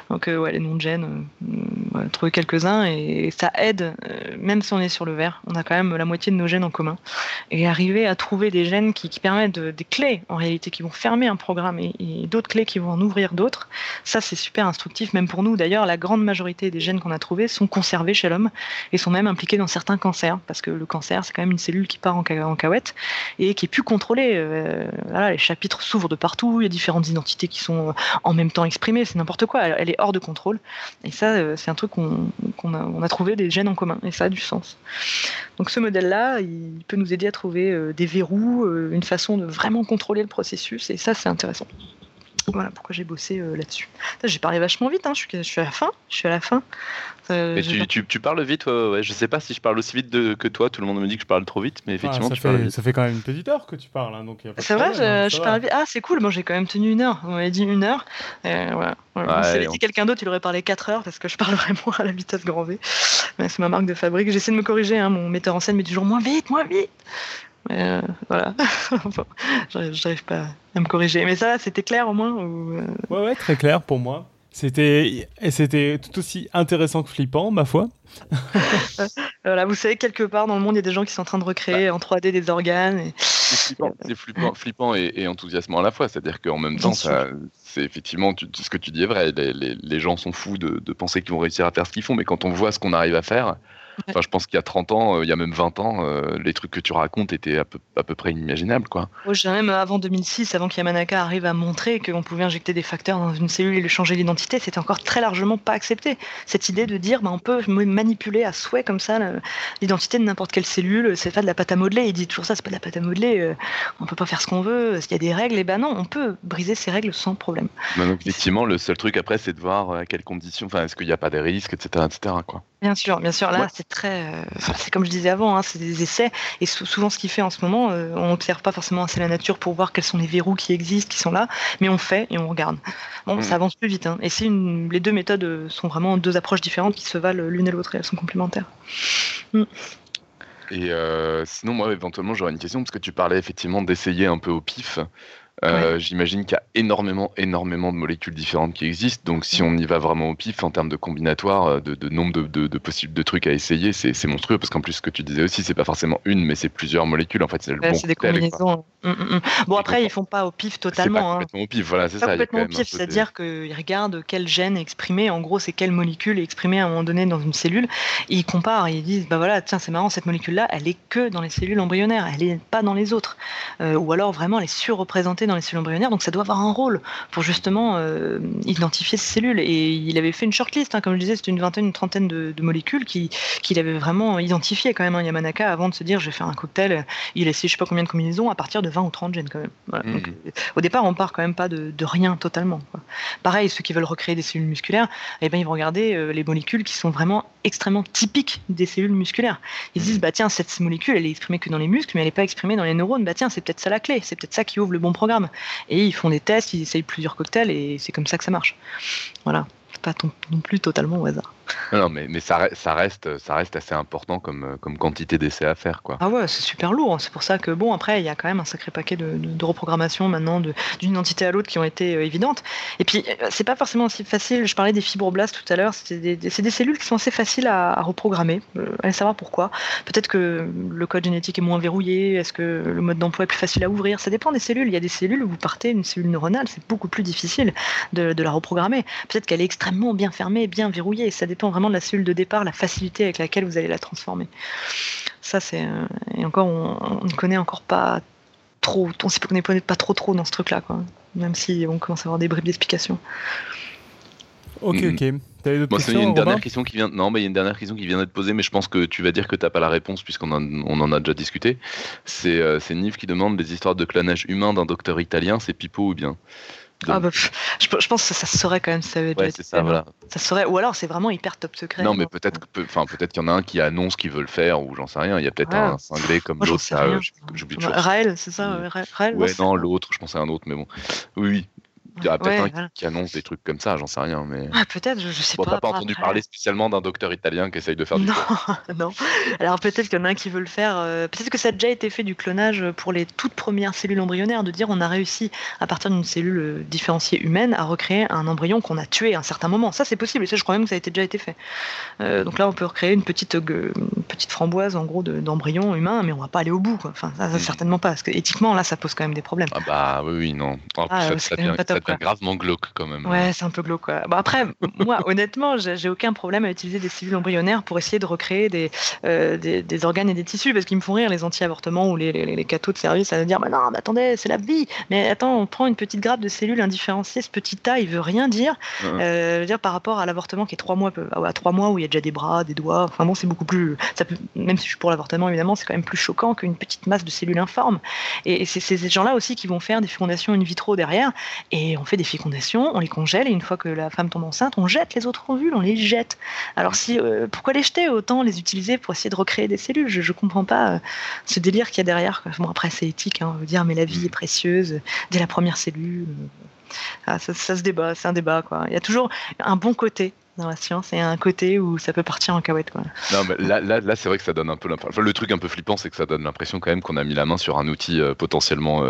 Donc euh, les noms de gènes, euh, trouver quelques-uns et, ça aide, euh, même si on est sur le vert, on a quand même la moitié de nos gènes en commun. Et arriver à trouver des gènes qui, permettent des clés en réalité qui vont fermer un programme et, d'autres clés qui vont en ouvrir d'autres, ça c'est super instructif même pour nous. D'ailleurs, la grande majorité des gènes qu'on a trouvés sont conservés chez l'homme et sont même impliqués dans certains cancers parce que le cancer c'est quand même une cellule qui part en, cahuète et qui est plus contrôlée. voilà, les chapitres s'ouvrent de partout, il y a différentes identités qui sont en même temps exprimées, c'est quoi. Elle, est hors de contrôle. Et ça, euh, c'est un truc qu'on a, a, trouvé des gènes en commun. Et ça a du sens. Donc ce modèle-là, il peut nous aider à trouver euh, des verrous, euh, une façon de vraiment contrôler le processus. Et ça, c'est intéressant. Voilà pourquoi j'ai bossé euh, là-dessus. J'ai parlé vachement vite, hein. je, suis, je, suis, à la fin. Je suis à la fin. Euh, tu, tu, parles vite, ouais, ouais, Je sais pas si je parle aussi vite que toi. Tout le monde me dit que je parle trop vite, mais effectivement, ça, tu fait, parles vite. ça fait quand même une petite heure que tu parles. Hein, donc c'est vrai, je, je parle vite. Ah, c'est cool. Bon, j'ai quand même tenu une heure. On m'avait dit une heure. Euh, voilà. Ouais, si dit quelqu'un d'autre, il aurait parlé 4 heures parce que je parle vraiment à la vitesse grand V. C'est ma marque de fabrique. J'essaie de me corriger. Hein. Mon metteur en scène dit toujours moins vite, moins vite. Euh, voilà, j'arrive pas à me corriger. Mais ça, c'était clair au moins euh, Ouais, ouais, très clair pour moi. C'était c'était tout aussi intéressant que flippant, ma foi. voilà, vous savez, quelque part dans le monde, il y a des gens qui sont en train de recréer bah. en 3D des organes. C'est flippant, flippant, et, enthousiasmant à la fois. C'est-à-dire qu'en même temps, c'est effectivement ce que tu dis est vrai. Les, les, gens sont fous de, de penser qu'ils vont réussir à faire ce qu'ils font, mais quand on voit ce qu'on arrive à faire, Enfin, je pense qu'il y a 30 ans, euh, il y a même 20 ans, euh, les trucs que tu racontes étaient à peu, à peu près inimaginables, quoi. Moi, je dirais même avant 2006, avant qu'Yamanaka arrive à montrer qu'on pouvait injecter des facteurs dans une cellule et lui changer l'identité, c'était encore très largement pas accepté. Cette idée de dire, bah, on peut manipuler à souhait comme ça l'identité de n'importe quelle cellule, c'est pas de la pâte à modeler. Il dit toujours ça, c'est pas de la pâte à modeler. Euh, on peut pas faire ce qu'on veut. S'il y a des règles, et ben non, on peut briser ces règles sans problème. Bah, donc, effectivement, le seul truc après, c'est de voir à quelles conditions, enfin, est-ce qu'il n'y a pas des risques, etc., etc., quoi. Bien sûr, bien sûr. Là, c'est très, euh, c'est comme je disais avant, hein, c'est des essais. Et souvent, ce qu'il fait en ce moment, euh, on n'observe pas forcément assez la nature pour voir quels sont les verrous qui existent, qui sont là, mais on fait et on regarde. Bon, mm. ça avance plus vite. Hein. Et c'est une... les deux méthodes euh, sont vraiment deux approches différentes qui se valent l'une et l'autre et elles sont complémentaires. Mm. Et sinon, moi, éventuellement, j'aurais une question parce que tu parlais effectivement d'essayer un peu au pif. Euh, j'imagine qu'il y a énormément, énormément de molécules différentes qui existent. Donc, si on y va vraiment au pif en termes de combinatoire, euh, de, nombre de, de, possibles de trucs à essayer, c'est monstrueux. Parce qu'en plus, ce que tu disais aussi, c'est pas forcément une, mais c'est plusieurs molécules. En fait, c'est le bon des combinaisons. Hum, hum, hum. Bon, après, ils font pas au pif totalement. Pas hein. complètement au pif, voilà, c'est ça. complètement au pif, c'est-à-dire qu'ils regardent quel gène est exprimé. En gros, c'est quelle molécule est exprimée à un moment donné dans une cellule. Et ils comparent. ils disent, bah voilà, tiens, c'est marrant, cette molécule-là, elle est que dans les cellules embryonnaires. Elle est pas dans les autres. Euh, ou alors, vraiment, elle est surreprésentée dans les cellules embryonnaires. Donc, ça doit avoir un rôle pour justement euh, identifier ces cellules. Et il avait fait une shortlist, hein, comme je disais, c'était une vingtaine, une trentaine de, molécules qu'il qui avait vraiment identifié quand même, hein, Yamanaka, avant de se dire je vais faire un cocktail. Il a essayé je sais pas combien de combinaisons à partir de 20 ou 30 gènes quand même. Mmh. Euh, au départ, on part quand même pas de, rien totalement. Pareil, ceux qui veulent recréer des cellules musculaires, eh ben, ils vont regarder euh, les molécules qui sont vraiment extrêmement typiques des cellules musculaires. Ils se disent, mmh. bah tiens, cette molécule, elle est exprimée que dans les muscles, mais elle n'est pas exprimée dans les neurones. Bah tiens, c'est peut-être ça la clé, c'est peut-être ça qui ouvre le bon programme. Et ils font des tests, ils essayent plusieurs cocktails et c'est comme ça que ça marche. Voilà, pas non plus totalement au hasard. Non, mais, ça, reste, assez important comme, comme quantité d'essais à faire. Quoi. Ah ouais, c'est super lourd. Hein. C'est pour ça que, bon, après, il y a quand même un sacré paquet de, de, reprogrammation maintenant d'une entité à l'autre qui ont été euh, évidentes. Et puis, euh, c'est pas forcément aussi facile. Je parlais des fibroblastes tout à l'heure. C'est des, cellules qui sont assez faciles à, reprogrammer. Euh, allez savoir pourquoi. Peut-être que le code génétique est moins verrouillé. Est-ce que le mode d'emploi est plus facile à ouvrir? Ça dépend des cellules. Il y a des cellules où vous partez d'une cellule neuronale. C'est beaucoup plus difficile de, de la reprogrammer. Peut-être qu'elle est extrêmement bien fermée, bien verrouillée. Ça dépend vraiment de la cellule de départ, la facilité avec laquelle vous allez la transformer. Ça, c'est. Euh, et encore, on ne connaît encore pas trop. On ne connaît pas trop trop dans ce truc-là, quoi. Même si on commence à avoir des bribes d'explications. Ok, mm. ok. il y a une dernière question qui vient. Non, mais il y a une dernière question qui vient d'être posée, mais je pense que tu vas dire que tu n'as pas la réponse puisqu'on en, on en a déjà discuté. C'est euh, Nive qui demande les histoires de clonage humain d'un docteur italien, c'est Pipo ou bien? Ah bah, je, pense que ça, se saurait quand même ça ça, voilà. ça serait ou alors c'est vraiment hyper top secret non mais peut-être enfin peut-être qu'il y en a un qui annonce qu'il veut le faire ou j'en sais rien. Il y a peut-être un cinglé comme l'autre j'oublie toujours Raël c'est ça Raël ouais non l'autre je pensais à un autre mais bon. Oui oui il y a peut-être un qui annonce des trucs comme ça, j'en sais rien. Mais... Ah, peut-être, je, sais pas. T'as pas entendu parler spécialement d'un docteur italien qui essaye de faire du Non, non. Alors peut-être qu'il y en a un qui veut le faire. Euh, peut-être que ça a déjà été fait du clonage pour les toutes premières cellules embryonnaires, de dire on a réussi à partir d'une cellule euh, différenciée humaine à recréer un embryon qu'on a tué à un certain moment. Ça c'est possible, et ça je crois même que ça a été déjà été fait. Euh, donc là on peut recréer une petite, petite framboise en gros d'embryon humain, mais on va pas aller au bout. Enfin, ça, hmm. certainement pas, parce que éthiquement là ça pose quand même des problèmes. Ah bah oui, oui non. Ah, ça, devient, gravement glauque quand même. Ouais, c'est un peu glauque. Bon, après, moi, honnêtement, j'ai aucun problème à utiliser des cellules embryonnaires pour essayer de recréer des, euh, des, organes et des tissus, parce qu'ils me font rire, les anti-avortements ou les, les, les, cathos de service, à dire, bah non, mais attendez, c'est la vie. Mais attends, on prend une petite grappe de cellules indifférenciées, ce petit tas, il veut rien dire. Euh, dire par rapport à l'avortement qui est trois mois, à trois mois où il y a déjà des bras, des doigts. Enfin bon, c'est beaucoup plus. Ça peut, même si je suis pour l'avortement, évidemment, c'est quand même plus choquant qu'une petite masse de cellules informes. Et, c'est ces gens-là aussi qui vont faire des fécondations in vitro derrière, et on fait des fécondations, on les congèle, et une fois que la femme tombe enceinte, on jette les autres ovules, on les jette. Alors euh, pourquoi les jeter? Autant les utiliser pour essayer de recréer des cellules. Je ne comprends pas euh, ce délire qu'il y a derrière. Bon, après, c'est éthique, hein, on veut dire, mais la vie est précieuse dès la première cellule. Ah, ça, se débat, c'est un débat. Quoi. Il y a toujours un bon côté dans la science et un côté où ça peut partir en. Quoi. Non, mais là, c'est vrai que ça donne un peu l'impression. le truc un peu flippant, c'est que ça donne l'impression quand même qu'on a mis la main sur un outil potentiellement.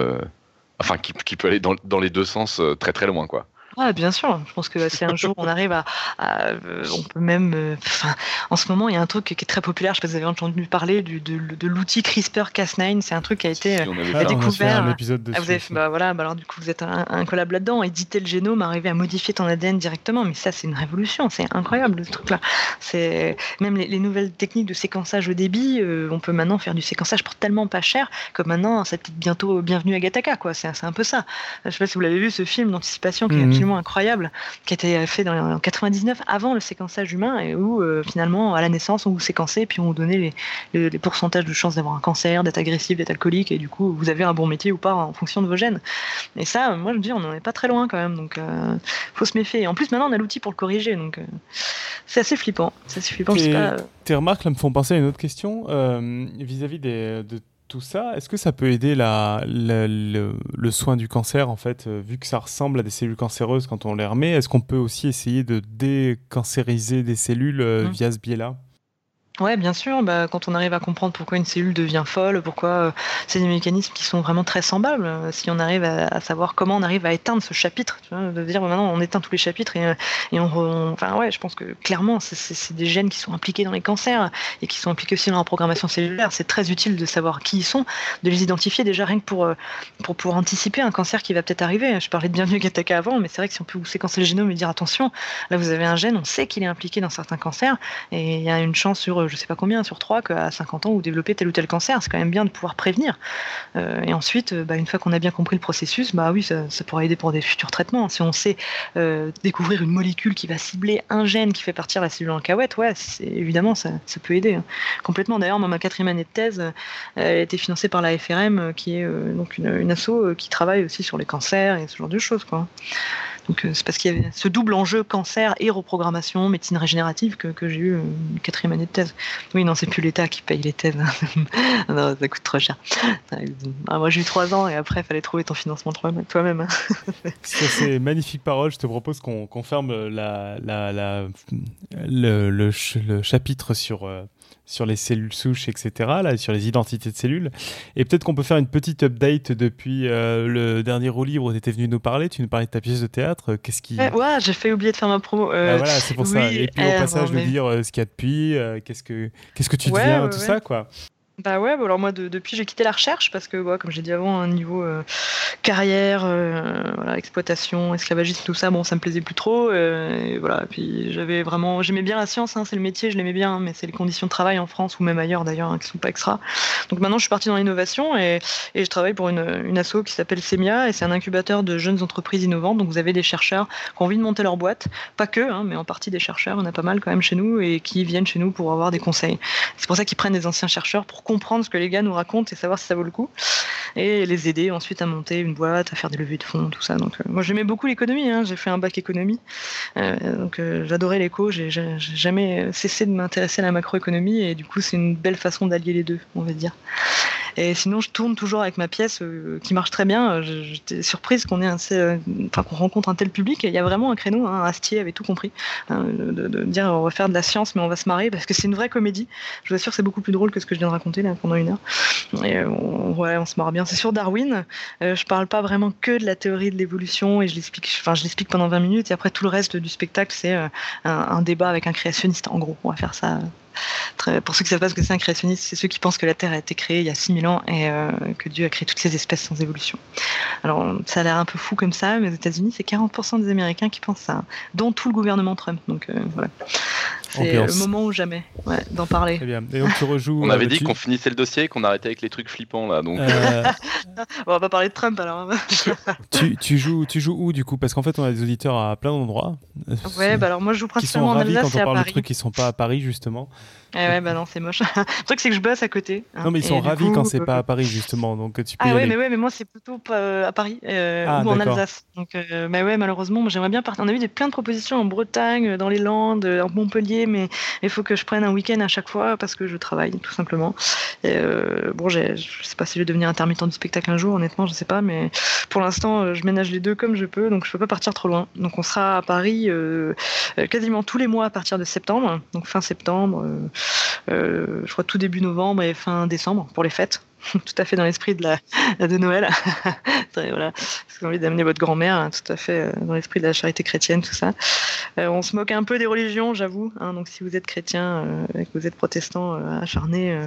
Enfin, qui, peut aller dans, dans les deux sens très très loin, quoi. Ah, bien sûr. Je pense que si un jour on arrive à, euh, on peut même, euh, enfin, en ce moment il y a un truc qui est très populaire. Je sais pas si vous avez entendu parler du, de, de l'outil CRISPR-Cas9. C'est un truc qui a été euh, découvert. Un épisode ah, vous avez, bah, voilà, bah, alors du coup vous êtes un, un collab là-dedans, éditer le génome, arriver à modifier ton ADN directement. Mais ça c'est une révolution. C'est incroyable ce truc-là. C'est même les, nouvelles techniques de séquençage au débit. on peut maintenant faire du séquençage pour tellement pas cher que maintenant c'est peut-être bientôt bienvenue à Gataka quoi. C'est un peu ça. Je sais pas si vous l'avez vu ce film d'anticipation qui est mhm. Absolument incroyable, qui a été fait dans, en 99 avant le séquençage humain et où euh, finalement à la naissance on vous séquençait et puis on vous donnait les, les, pourcentages de chances d'avoir un cancer, d'être agressif, d'être alcoolique et du coup vous avez un bon métier ou pas en fonction de vos gènes. Et ça, moi je me dis, on n'en est pas très loin quand même, donc euh, faut se méfier. Et en plus maintenant on a l'outil pour le corriger, donc euh, c'est assez flippant. C'est assez flippant. Tes remarques là me font penser à une autre question vis-à-vis des de tout ça, est-ce que ça peut aider la, le, soin du cancer, en fait, euh, vu que ça ressemble à des cellules cancéreuses quand on les remet Est-ce qu'on peut aussi essayer de décancériser des cellules euh, mmh. via ce biais-là? Ouais, bien sûr. Bah, quand on arrive à comprendre pourquoi une cellule devient folle, pourquoi euh, c'est des mécanismes qui sont vraiment très semblables. Euh, si on arrive à, savoir comment on arrive à éteindre ce chapitre, tu vois, de dire bah, maintenant on éteint tous les chapitres et, euh, et on, enfin ouais, je pense que clairement c'est des gènes qui sont impliqués dans les cancers et qui sont impliqués aussi dans la programmation cellulaire. C'est très utile de savoir qui ils sont, de les identifier déjà rien que pour pour pouvoir anticiper un cancer qui va peut-être arriver. Je parlais de bienvenue Gataka avant, mais c'est vrai que si on peut séquencer le génome et dire attention, là vous avez un gène, on sait qu'il est impliqué dans certains cancers et il y a une chance sur je sais pas combien sur trois qu'à 50 ans vous développez tel ou tel cancer. C'est quand même bien de pouvoir prévenir. Euh, et ensuite, euh, bah, une fois qu'on a bien compris le processus, bah oui, ça, pourra aider pour des futurs traitements. Si on sait euh, découvrir une molécule qui va cibler un gène qui fait partir la cellule en cahuète, ouais, évidemment, ça, ça, peut aider hein. complètement. D'ailleurs, ma quatrième année de thèse, elle a été financée par la FRM, qui est donc une, une asso qui travaille aussi sur les cancers et ce genre de choses, quoi. Donc euh, c'est parce qu'il y avait ce double enjeu cancer et reprogrammation, médecine régénérative que, j'ai eu une quatrième année de thèse. Oui, non, c'est plus l'État qui paye les thèses. non, ça coûte trop cher. Ah, moi j'ai eu trois ans et après il fallait trouver ton financement toi-même. Hein. c'est magnifique parole. Je te propose qu'on ferme le, le, le, chapitre sur euh, sur les cellules souches, etc., là, sur les identités de cellules. Et peut-être qu'on peut faire une petite update depuis euh, le dernier roue libre où tu étais venu nous parler. Tu nous parlais de ta pièce de théâtre. Qu'est-ce qui. Ouais, j'ai fait oublier de faire ma promo. Euh, ah, voilà, c'est pour ça. Et puis au euh, passage, de dire ce qu'il y a depuis, qu'est-ce que, qu'est-ce que tu deviens, tout ça, quoi. Bah ouais, bah alors moi depuis j'ai quitté la recherche parce que comme j'ai dit avant, un niveau euh, carrière, euh, exploitation, esclavagisme, tout ça, bon ça me plaisait plus trop. Euh, et voilà, puis j'avais vraiment, j'aimais bien la science, hein, c'est le métier, je l'aimais bien, mais c'est les conditions de travail en France ou même ailleurs d'ailleurs hein, qui sont pas extra. Donc maintenant je suis partie dans l'innovation et, et, je travaille pour une, une asso qui s'appelle Semia et c'est un incubateur de jeunes entreprises innovantes. Donc vous avez des chercheurs qui ont envie de monter leur boîte, pas que, hein, mais en partie des chercheurs, on a pas mal quand même chez nous et qui viennent chez nous pour avoir des conseils. C'est pour ça qu'ils prennent des anciens chercheurs pour comprendre ce que les gars nous racontent et savoir si ça vaut le coup. Et les aider ensuite à monter une boîte, à faire des levées de fonds, tout ça. Donc, euh, moi, j'aimais beaucoup l'économie. Hein. J'ai fait un bac économie. Euh, donc, euh, j'adorais l'éco. J'ai jamais cessé de m'intéresser à la macroéconomie. Et du coup, c'est une belle façon d'allier les deux, on va dire. Et sinon, je tourne toujours avec ma pièce euh, qui marche très bien. Euh, j'étais surprise qu'on ait euh, enfin, qu'on rencontre un tel public. Il y a vraiment un créneau. Hein, Astier avait tout compris. Hein, de, dire on va faire de la science, mais on va se marrer parce que c'est une vraie comédie. Je vous assure, c'est beaucoup plus drôle que ce que je viens de raconter là pendant une heure. Et on, se marre bien. C'est sur Darwin. je parle pas vraiment que de la théorie de l'évolution et je l'explique. Pendant 20 minutes. Et après, tout le reste du spectacle, c'est un débat avec un créationniste. En gros, on va faire ça pour ceux qui savent pas ce que c'est un créationniste, c'est ceux qui pensent que la Terre a été créée il y a 6000 ans et euh, que Dieu a créé toutes ces espèces sans évolution. Alors, ça a l'air un peu fou comme ça, mais aux États-Unis, c'est 40% des Américains qui pensent ça, dont tout le gouvernement Trump. Donc euh, voilà. C'est le moment ou jamais d'en parler. Très bien. Et donc tu rejoues. On avait dit qu'on finissait le dossier et qu'on arrêtait avec les trucs flippants là. Donc... Euh, on va pas parler de Trump alors. tu, tu, joues, tu joues où du coup? Parce qu'en fait, on a des auditeurs à plein d'endroits. Ouais, bah alors moi je joue principalement en Alsace quand on parle de trucs qui sont pas à Paris justement. Eh ouais, bah non, c'est moche. le truc, c'est que je bosse à côté. Hein. non, mais ils sont ravis quand c'est pas à Paris, justement. Donc, tu peux ah ouais, mais ouais, mais moi, c'est plutôt euh, à Paris euh, ah, ou en Alsace. Donc, euh, bah ouais, malheureusement, j'aimerais bien partir. On a eu des, plein de propositions en Bretagne, dans les Landes, en Montpellier, mais il faut que je prenne un week-end à chaque fois parce que je travaille, tout simplement. Et, bon, je sais pas si je vais devenir intermittent du spectacle un jour, honnêtement, je sais pas, mais pour l'instant, je ménage les deux comme je peux, donc je peux pas partir trop loin. Donc, on sera à Paris quasiment tous les mois à partir de septembre, donc fin septembre, je crois tout début novembre et fin décembre pour les fêtes. tout à fait dans l'esprit de, de Noël. voilà, parce qu'on a envie d'amener votre grand-mère, hein, tout à fait euh, dans l'esprit de la charité chrétienne, tout ça. Euh, on se moque un peu des religions, j'avoue. Hein, donc si vous êtes chrétien euh, et que vous êtes protestant acharné,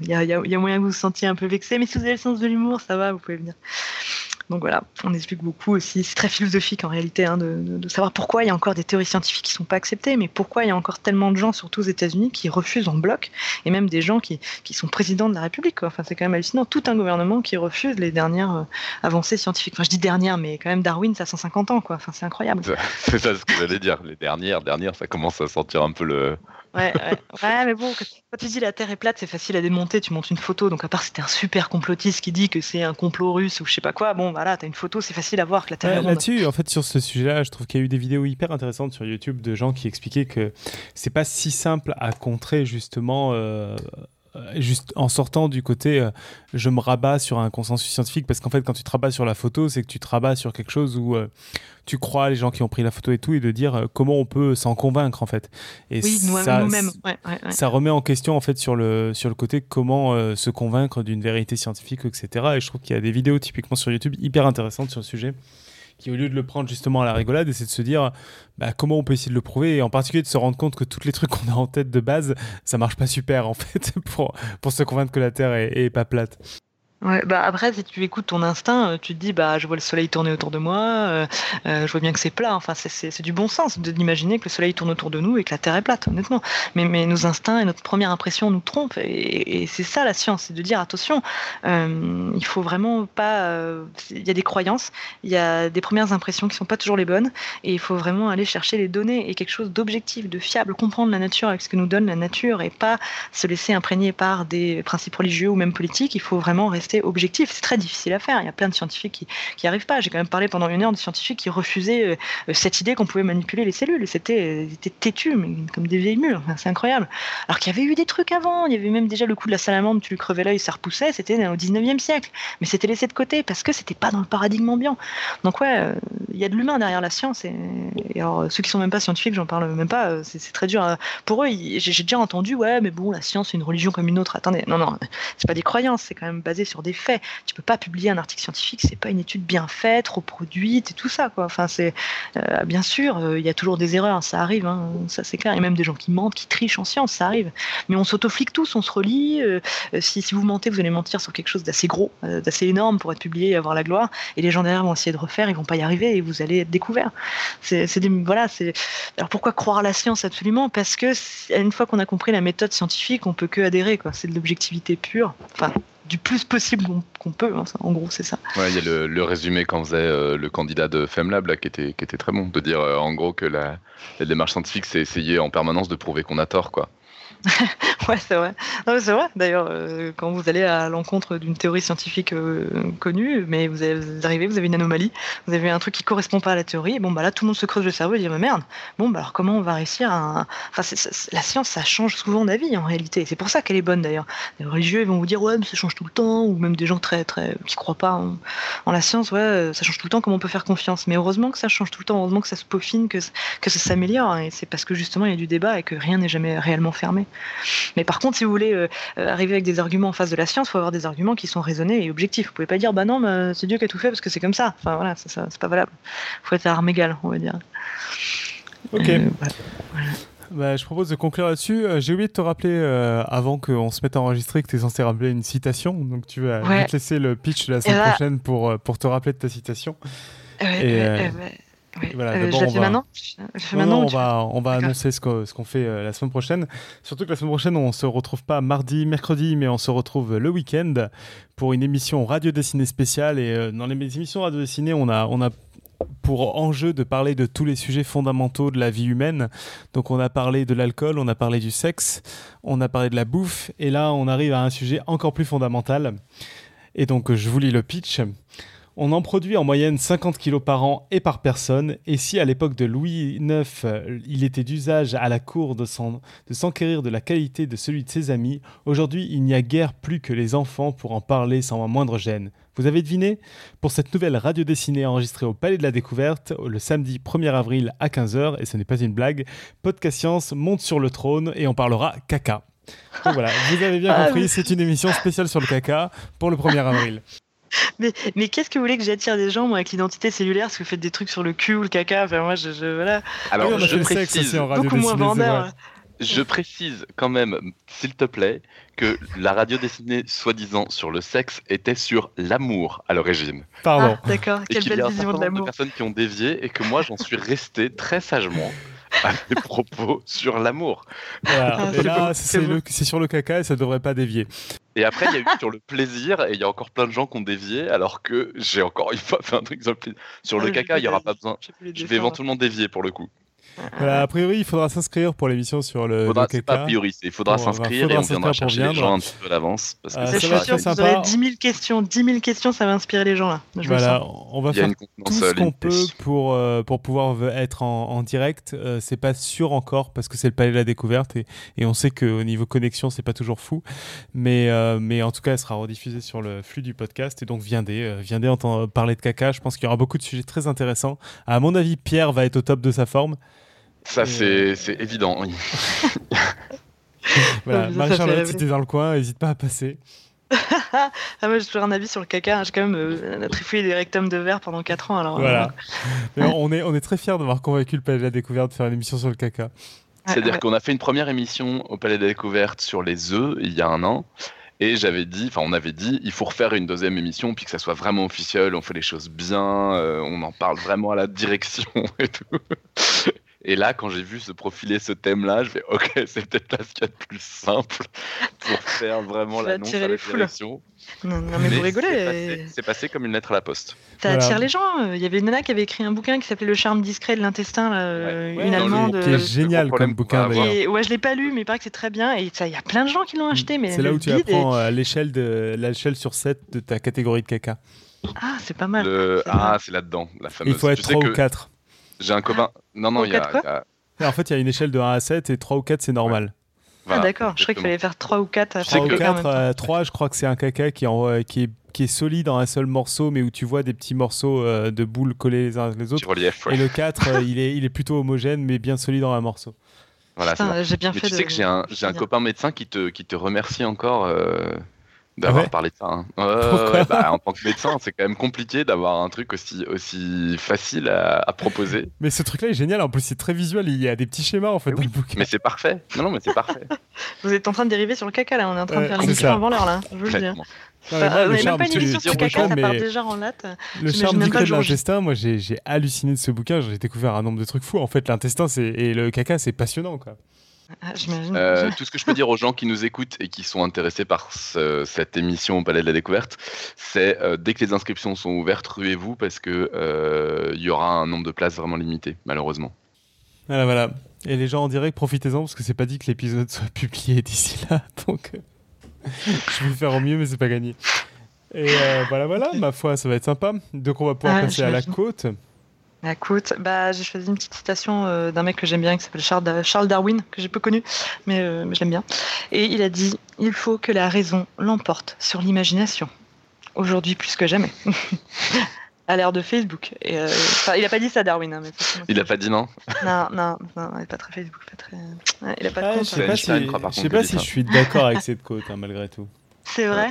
il y a, y a, moyen que vous vous sentiez un peu vexé, mais si vous avez le sens de l'humour, ça va, vous pouvez venir. Donc voilà, on explique beaucoup aussi. C'est très philosophique en réalité hein, de, savoir pourquoi il y a encore des théories scientifiques qui ne sont pas acceptées, mais pourquoi il y a encore tellement de gens, surtout aux États-Unis, qui refusent en bloc, et même des gens qui, sont présidents de la République. Enfin, c'est quand même hallucinant. Tout un gouvernement qui refuse les dernières euh, avancées scientifiques. Enfin, je dis dernières, mais quand même Darwin, ça a 150 ans, c'est incroyable. C'est ça ce que j'allais dire. Les dernières, dernières, ça commence à sentir un peu le, Ouais, ouais. mais bon, quand tu dis la Terre est plate, c'est facile à démonter. Tu montes une photo, donc à part c'était un super complotiste qui dit que c'est un complot russe ou je sais pas quoi, bon, voilà, t'as une photo, c'est facile à voir que la Terre est ronde. Là-dessus, en fait, sur ce sujet-là, je trouve qu'il y a eu des vidéos hyper intéressantes sur YouTube de gens qui expliquaient que c'est pas si simple à contrer justement. Euh, juste en sortant du côté euh, je me rabats sur un consensus scientifique parce qu'en fait quand tu te rabats sur la photo c'est que tu te rabats sur quelque chose où euh, tu crois les gens qui ont pris la photo et tout et de dire comment on peut s'en convaincre en fait. Et oui, ça, nous-mêmes. ça remet en question en fait sur le sur le côté comment se convaincre d'une vérité scientifique etc et je trouve qu'il y a des vidéos typiquement sur YouTube hyper intéressantes sur le sujet qui au lieu de le prendre justement à la rigolade, essaie de se dire bah, comment on peut essayer de le prouver? Et en particulier de se rendre compte que tous les trucs qu'on a en tête de base, ça marche pas super en fait pour, se convaincre que la Terre est pas plate. Ouais, bah après, si tu écoutes ton instinct, euh, tu te dis, bah, je vois le soleil tourner autour de moi, euh, euh, je vois bien que c'est plat. Enfin, c'est du bon sens d'imaginer que le soleil tourne autour de nous et que la Terre est plate, honnêtement. Mais, mais nos instincts et notre première impression nous trompent. Et, c'est ça la science, c'est de dire, attention, il faut vraiment pas. Il y a des croyances, il y a des premières impressions qui sont pas toujours les bonnes, et il faut vraiment aller chercher les données et quelque chose d'objectif, de fiable, comprendre la nature avec ce que nous donne la nature et pas se laisser imprégner par des principes religieux ou même politiques. Il faut vraiment rester objectif. C'est très difficile à faire. Il y a plein de scientifiques qui n'y arrivent pas. J'ai quand même parlé pendant une heure de scientifiques qui refusaient euh, euh, cette idée qu'on pouvait manipuler les cellules. C'était euh, têtu, comme des vieilles mules. c'est incroyable. Alors qu'il y avait eu des trucs avant. Il y avait même déjà le coup de la salamandre, tu lui crevais l'œil, ça repoussait. C'était au 19e siècle. Mais c'était laissé de côté parce que c'était pas dans le paradigme ambiant. Donc ouais, il y a de l'humain derrière la science. Et, alors ceux qui sont même pas scientifiques, j'en parle même pas. C'est très dur. Pour eux, j'ai déjà entendu, ouais, mais bon, la science c'est une religion comme une autre. Attendez, non, non, c'est pas des croyances. C'est quand même basé sur des faits. Tu peux pas publier un article scientifique, c'est pas une étude bien faite, reproduite et tout ça, quoi. Enfin, c'est euh, bien sûr, euh, il y a toujours des erreurs, ça arrive, hein, ça c'est clair. Il y a même des gens qui mentent, qui trichent en science, ça arrive. Mais on s'autoflique tous, on se relie. Euh, si, vous mentez, vous allez mentir sur quelque chose d'assez gros, d'assez énorme pour être publié et avoir la gloire. Et les gens derrière vont essayer de refaire, ils vont pas y arriver et vous allez être découvert. C'est voilà, c'est alors pourquoi croire la science absolument? Parce que une fois qu'on a compris la méthode scientifique, on peut que adhérer. C'est de l'objectivité pure. Enfin, du plus possible qu'on peut. Hein, en gros, c'est ça. Il y a le, résumé qu'en faisait euh, le candidat de FemLab là, qui, était, qui était très bon, de dire euh, en gros que la, la démarche scientifique, c'est essayer en permanence de prouver qu'on a tort. quoi. ouais, c'est vrai. c'est vrai. D'ailleurs, euh, quand vous allez à l'encontre d'une théorie scientifique euh, connue, mais vous, arrivez, vous avez une anomalie, vous avez un truc qui correspond pas à la théorie, et bon, bah là, tout le monde se creuse le cerveau et dit, mais merde, bon, bah alors comment on va réussir. Enfin, la science, ça change souvent d'avis en réalité. C'est pour ça qu'elle est bonne d'ailleurs. Les religieux, vont vous dire, ouais, mais ça change tout le temps, ou même des gens très, très, qui croient pas en, la science, ouais, ça change tout le temps, comment on peut faire confiance? Mais heureusement que ça change tout le temps, heureusement que ça se peaufine, que, que ça s'améliore, et c'est parce que justement, il y a du débat et que rien n'est jamais réellement fermé. Mais par contre, si vous voulez euh, arriver avec des arguments en face de la science, il faut avoir des arguments qui sont raisonnés et objectifs. Vous pouvez pas dire, bah non, bah, c'est Dieu qui a tout fait parce que c'est comme ça. Enfin voilà, c'est pas valable. Il faut être à armes égales, on va dire. Ok. Euh, bah, je propose de conclure là-dessus. Euh, j'ai oublié de te rappeler, avant qu'on se mette à enregistrer, que tu es censé rappeler une citation. Donc tu vas te laisser le pitch de la semaine prochaine pour, pour te rappeler de ta citation. et, voilà, euh, je maintenant on va, on va annoncer ce qu'on fait euh, la semaine prochaine. Surtout que la semaine prochaine, on se retrouve pas mardi, mercredi, mais on se retrouve le week-end pour une émission radio dessinée spéciale. Et euh, dans les émissions radio dessinée, on a, on a pour enjeu de parler de tous les sujets fondamentaux de la vie humaine. Donc on a parlé de l'alcool, on a parlé du sexe, on a parlé de la bouffe, et là on arrive à un sujet encore plus fondamental. Et donc je vous lis le pitch. On en produit en moyenne 50 kg par an et par personne, et si à l'époque de Louis IX, euh, il était d'usage à la cour de s'enquérir de, la qualité de celui de ses amis, aujourd'hui il n'y a guère plus que les enfants pour en parler sans moindre gêne. Vous avez deviné? Pour cette nouvelle radio dessinée enregistrée au Palais de la Découverte, le samedi 1er avril à 15h, et ce n'est pas une blague, Podcast Science monte sur le trône et on parlera caca. Donc voilà, vous avez bien ah compris, c'est une émission spéciale sur le caca pour le 1er avril. Mais, mais qu'est-ce que vous voulez que j'attire des gens, moi, avec l'identité cellulaire Parce que vous faites des trucs sur le cul ou le caca. Enfin, moi, je. voilà. Alors, je précise. Beaucoup moins vendeur. Je précise quand même, s'il te plaît, que la radio dessinée soi-disant sur le sexe était sur l'amour à l'origine. Pardon. Ah, D'accord, quelle belle vision de l'amour. personnes qui ont dévié et que moi j'en suis resté très sagement à mes propos sur l'amour. Voilà. Ah, et là, c'est sur le caca et ça devrait pas dévier. Et après, il y a eu sur le plaisir, et il y a encore plein de gens qui ont dévié, alors que j'ai encore une fois fait un truc sur le plaisir. Sur le ah, caca, il n'y aura pas besoin. Je vais éventuellement dévier pour le coup. A priori, il faudra s'inscrire pour l'émission sur le, faudra, Pas a priori, il faudra s'inscrire et on viendra chercher les gens un petit peu d'avance. Parce que ah, ça va être Vous avez 10 000 questions, 10 000 questions, ça va inspirer les gens là. voilà, on va faire tout ce qu'on peut pour, euh, pour pouvoir être en, direct. Euh, c'est pas sûr encore parce que c'est le palais de la découverte et, et on sait qu'au niveau connexion, c'est pas toujours fou. Mais, euh, mais en tout cas, elle sera rediffusée sur le flux du podcast et donc viendez, viendez entendre parler de caca. Je pense qu'il y aura beaucoup de sujets très intéressants. À mon avis, Pierre va être au top de sa forme. Ça, c'est évident, oui. voilà, Marie-Charlotte, si t'es dans le coin, n'hésite pas à passer. ah, moi, j'ai toujours un avis sur le caca. J'ai quand même euh, trifouillé des rectums de verre pendant 4 ans. Alors, voilà. Euh, on, est, on est très fiers d'avoir convaincu le Palais de la Découverte de faire une émission sur le caca. C'est-à-dire qu'on a fait une première émission au Palais de la Découverte sur les œufs il y a un an. Et j'avais dit, enfin, on avait dit, il faut refaire une deuxième émission, puis que ça soit vraiment officiel, on fait les choses bien, euh, on en parle vraiment à la direction et tout. Et là, quand j'ai vu se profiler ce thème-là, je fais OK, c'est peut-être là ce qu'il y a de plus simple pour faire vraiment l'annonce à la direction. Non, non, mais, vous rigolez. C'est passé, comme une lettre à la poste. Ça attire les gens. Il y avait une nana qui avait écrit un bouquin qui s'appelait Le charme discret de l'intestin, euh, une allemande. Qui est génial comme bouquin. Et, ouais, je l'ai pas lu, mais il paraît que c'est très bien. Et il y a plein de gens qui l'ont acheté. C'est là où tu apprends euh, l'échelle de l'échelle sur 7 de ta catégorie de caca. Ah, c'est pas mal. Ah, c'est là-dedans, la fameuse. Il faut être 3 ou 4. J'ai un copain. Non, non, il y, a, En fait, il y a une échelle de 1 à 7 et 3 ou 4, c'est normal. ah, d'accord. Je croyais qu'il fallait faire 3 ou 4. 3 ou 4, 3, je crois que c'est un caca qui est, qui, est, qui est solide en un seul morceau, mais où tu vois des petits morceaux euh, de boules collés les uns les autres. Relief, Et le 4, euh, il, est, il est plutôt homogène, mais bien solide en un morceau. Voilà, j'ai bien fait tu sais que j'ai un, un copain médecin qui te, qui te remercie encore d'avoir parlé de ça. Hein. bah, en tant que médecin, c'est quand même compliqué d'avoir un truc aussi, aussi facile à, proposer. Mais ce truc-là est génial. En plus, c'est très visuel. Il y a des petits schémas en fait. Mais, mais c'est parfait. Non, non, mais c'est parfait. Vous êtes en train de dériver sur le caca là. On est en train de faire l'émission avant l'heure là. Je veux le dire. On même pas une émission sur le caca, ça part déjà en latte. Le charme discret de l'intestin, moi j'ai halluciné de ce bouquin. J'ai découvert un nombre de trucs fous. En fait, l'intestin et le caca, c'est passionnant quoi. Ah, euh, tout ce que je peux dire aux gens qui nous écoutent et qui sont intéressés par cette émission au Palais de la Découverte, c'est euh, dès que les inscriptions sont ouvertes, ruez-vous parce que euh, il y aura un nombre de places vraiment limité, malheureusement. Voilà, voilà. Et les gens en direct, profitez-en parce que c'est pas dit que l'épisode soit publié d'ici là, donc je vais faire au mieux, mais c'est pas gagné. Et voilà, voilà, ma foi, ça va être sympa. Donc on va pouvoir ah, passer à la côte. Écoute, bah, j'ai choisi une petite citation euh, d'un mec que j'aime bien qui s'appelle Charles, Darwin, que j'ai peu connu, mais, euh, mais je l'aime bien. Et il a dit Il faut que la raison l'emporte sur l'imagination. Aujourd'hui plus que jamais. à l'ère de Facebook. Et, euh, il a pas dit ça, Darwin. Hein, mais il a pas dit non? Non, non, non, il n'est pas très Facebook. Pas très... il a pas de ah, compte, je sais pas, si, je sais pas si je suis d'accord avec cette quote, hein, malgré tout. C'est vrai?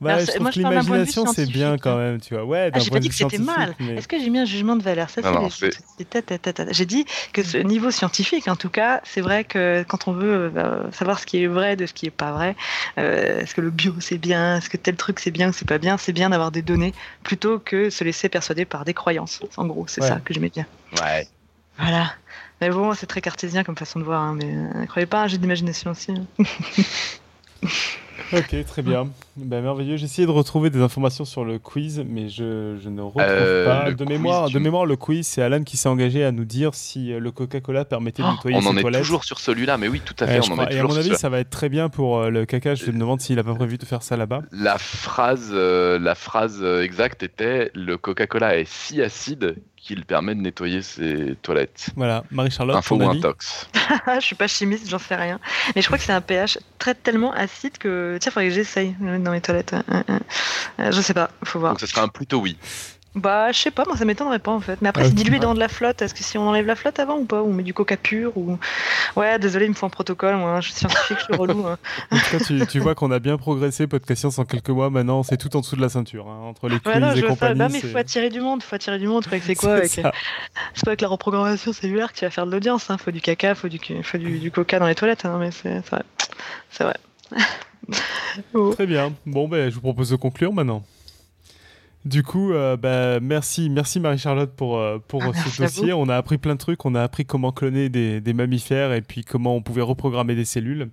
Bah, je trouve que l'imagination, c'est bien quand même, tu vois. Ouais, ah, j'ai pas dit que c'était mal. Est-ce que j'ai mis un jugement de valeur? Ça, c'est J'ai dit que ce niveau scientifique, en tout cas, c'est vrai que quand on veut euh, savoir ce qui est vrai de ce qui est pas vrai, euh, est-ce que le bio c'est bien, est-ce que tel truc c'est bien ou c'est pas bien, c'est bien d'avoir des données plutôt que se laisser persuader par des croyances. En gros, c'est ça que j'aimais bien. Ouais. Voilà. Mais bon, c'est très cartésien comme façon de voir, hein, mais ne euh, croyez pas, j'ai d'imagination aussi. Hein. Ok, très bien. Ben, merveilleux. J'ai essayé de retrouver des informations sur le quiz, mais je, je ne retrouve Euh, pas. le De quiz, mémoire, tu- de mémoire, le quiz, c'est Alan qui s'est engagé à nous dire si euh, le Coca-Cola permettait de Oh, nettoyer on ses en est toilettes. toujours sur celui-là, mais oui, tout à Ouais, fait, je on en crois. est Et à toujours mon sur avis, celui-là. ça va être très bien pour euh, le caca. Je me demande s'il a pas prévu de faire ça là-bas. La phrase, euh, la phrase euh, exacte était le Coca-Cola est si acide qu'il permet de nettoyer ses toilettes. Voilà, Marie-Charlotte, Info ou intox. je suis pas chimiste, j'en sais rien. Mais je crois que c'est un pH très tellement acide que. Tiens, faudrait que j'essaye de le mettre dans mes toilettes. Euh, je sais pas, faut voir. Donc ce serait un plutôt oui. Bah, je sais pas, moi ça m'étonnerait pas en fait. Mais après, Ah, c'est dilué dans de la flotte. Est-ce que si on enlève la flotte avant ou pas Ou on met du coca pur ou... Ouais, désolé, il me faut un protocole. Moi, je suis scientifique, je suis relou. hein. En tout cas, tu, tu vois qu'on a bien progressé, Podcast Science, en quelques mois. Maintenant, c'est tout en dessous de la ceinture. hein, entre les quiz Ouais, non, et compagnie. Mais faut attirer du monde. faut attirer du monde. Faut c'est quoi avec... C'est pas avec la reprogrammation cellulaire que tu vas faire de l'audience. Hein. Faut du caca, faut du, faut du, du coca dans les toilettes. hein, mais c'est vrai. C'est vrai. Oh. Très bien. Bon, ben, je vous propose de conclure maintenant. Du coup, euh, bah, merci, merci Marie-Charlotte pour, euh, pour Ah, ce dossier. On a appris plein de trucs. On a appris comment cloner des, des mammifères et puis comment on pouvait reprogrammer des cellules.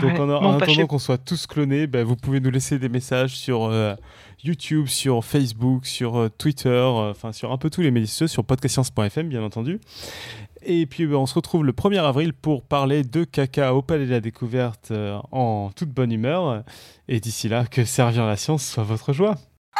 Donc, en, attendant qu'on soit tous clonés, bah, vous pouvez nous laisser des messages sur euh, YouTube, sur Facebook, sur euh, Twitter, enfin sur un peu tous les médias sociaux, sur podcastscience.fm, bien entendu. Et puis, bah, on se retrouve le 1er avril pour parler de caca au Palais de la Découverte en toute bonne humeur. Et d'ici là, que servir la science soit votre joie.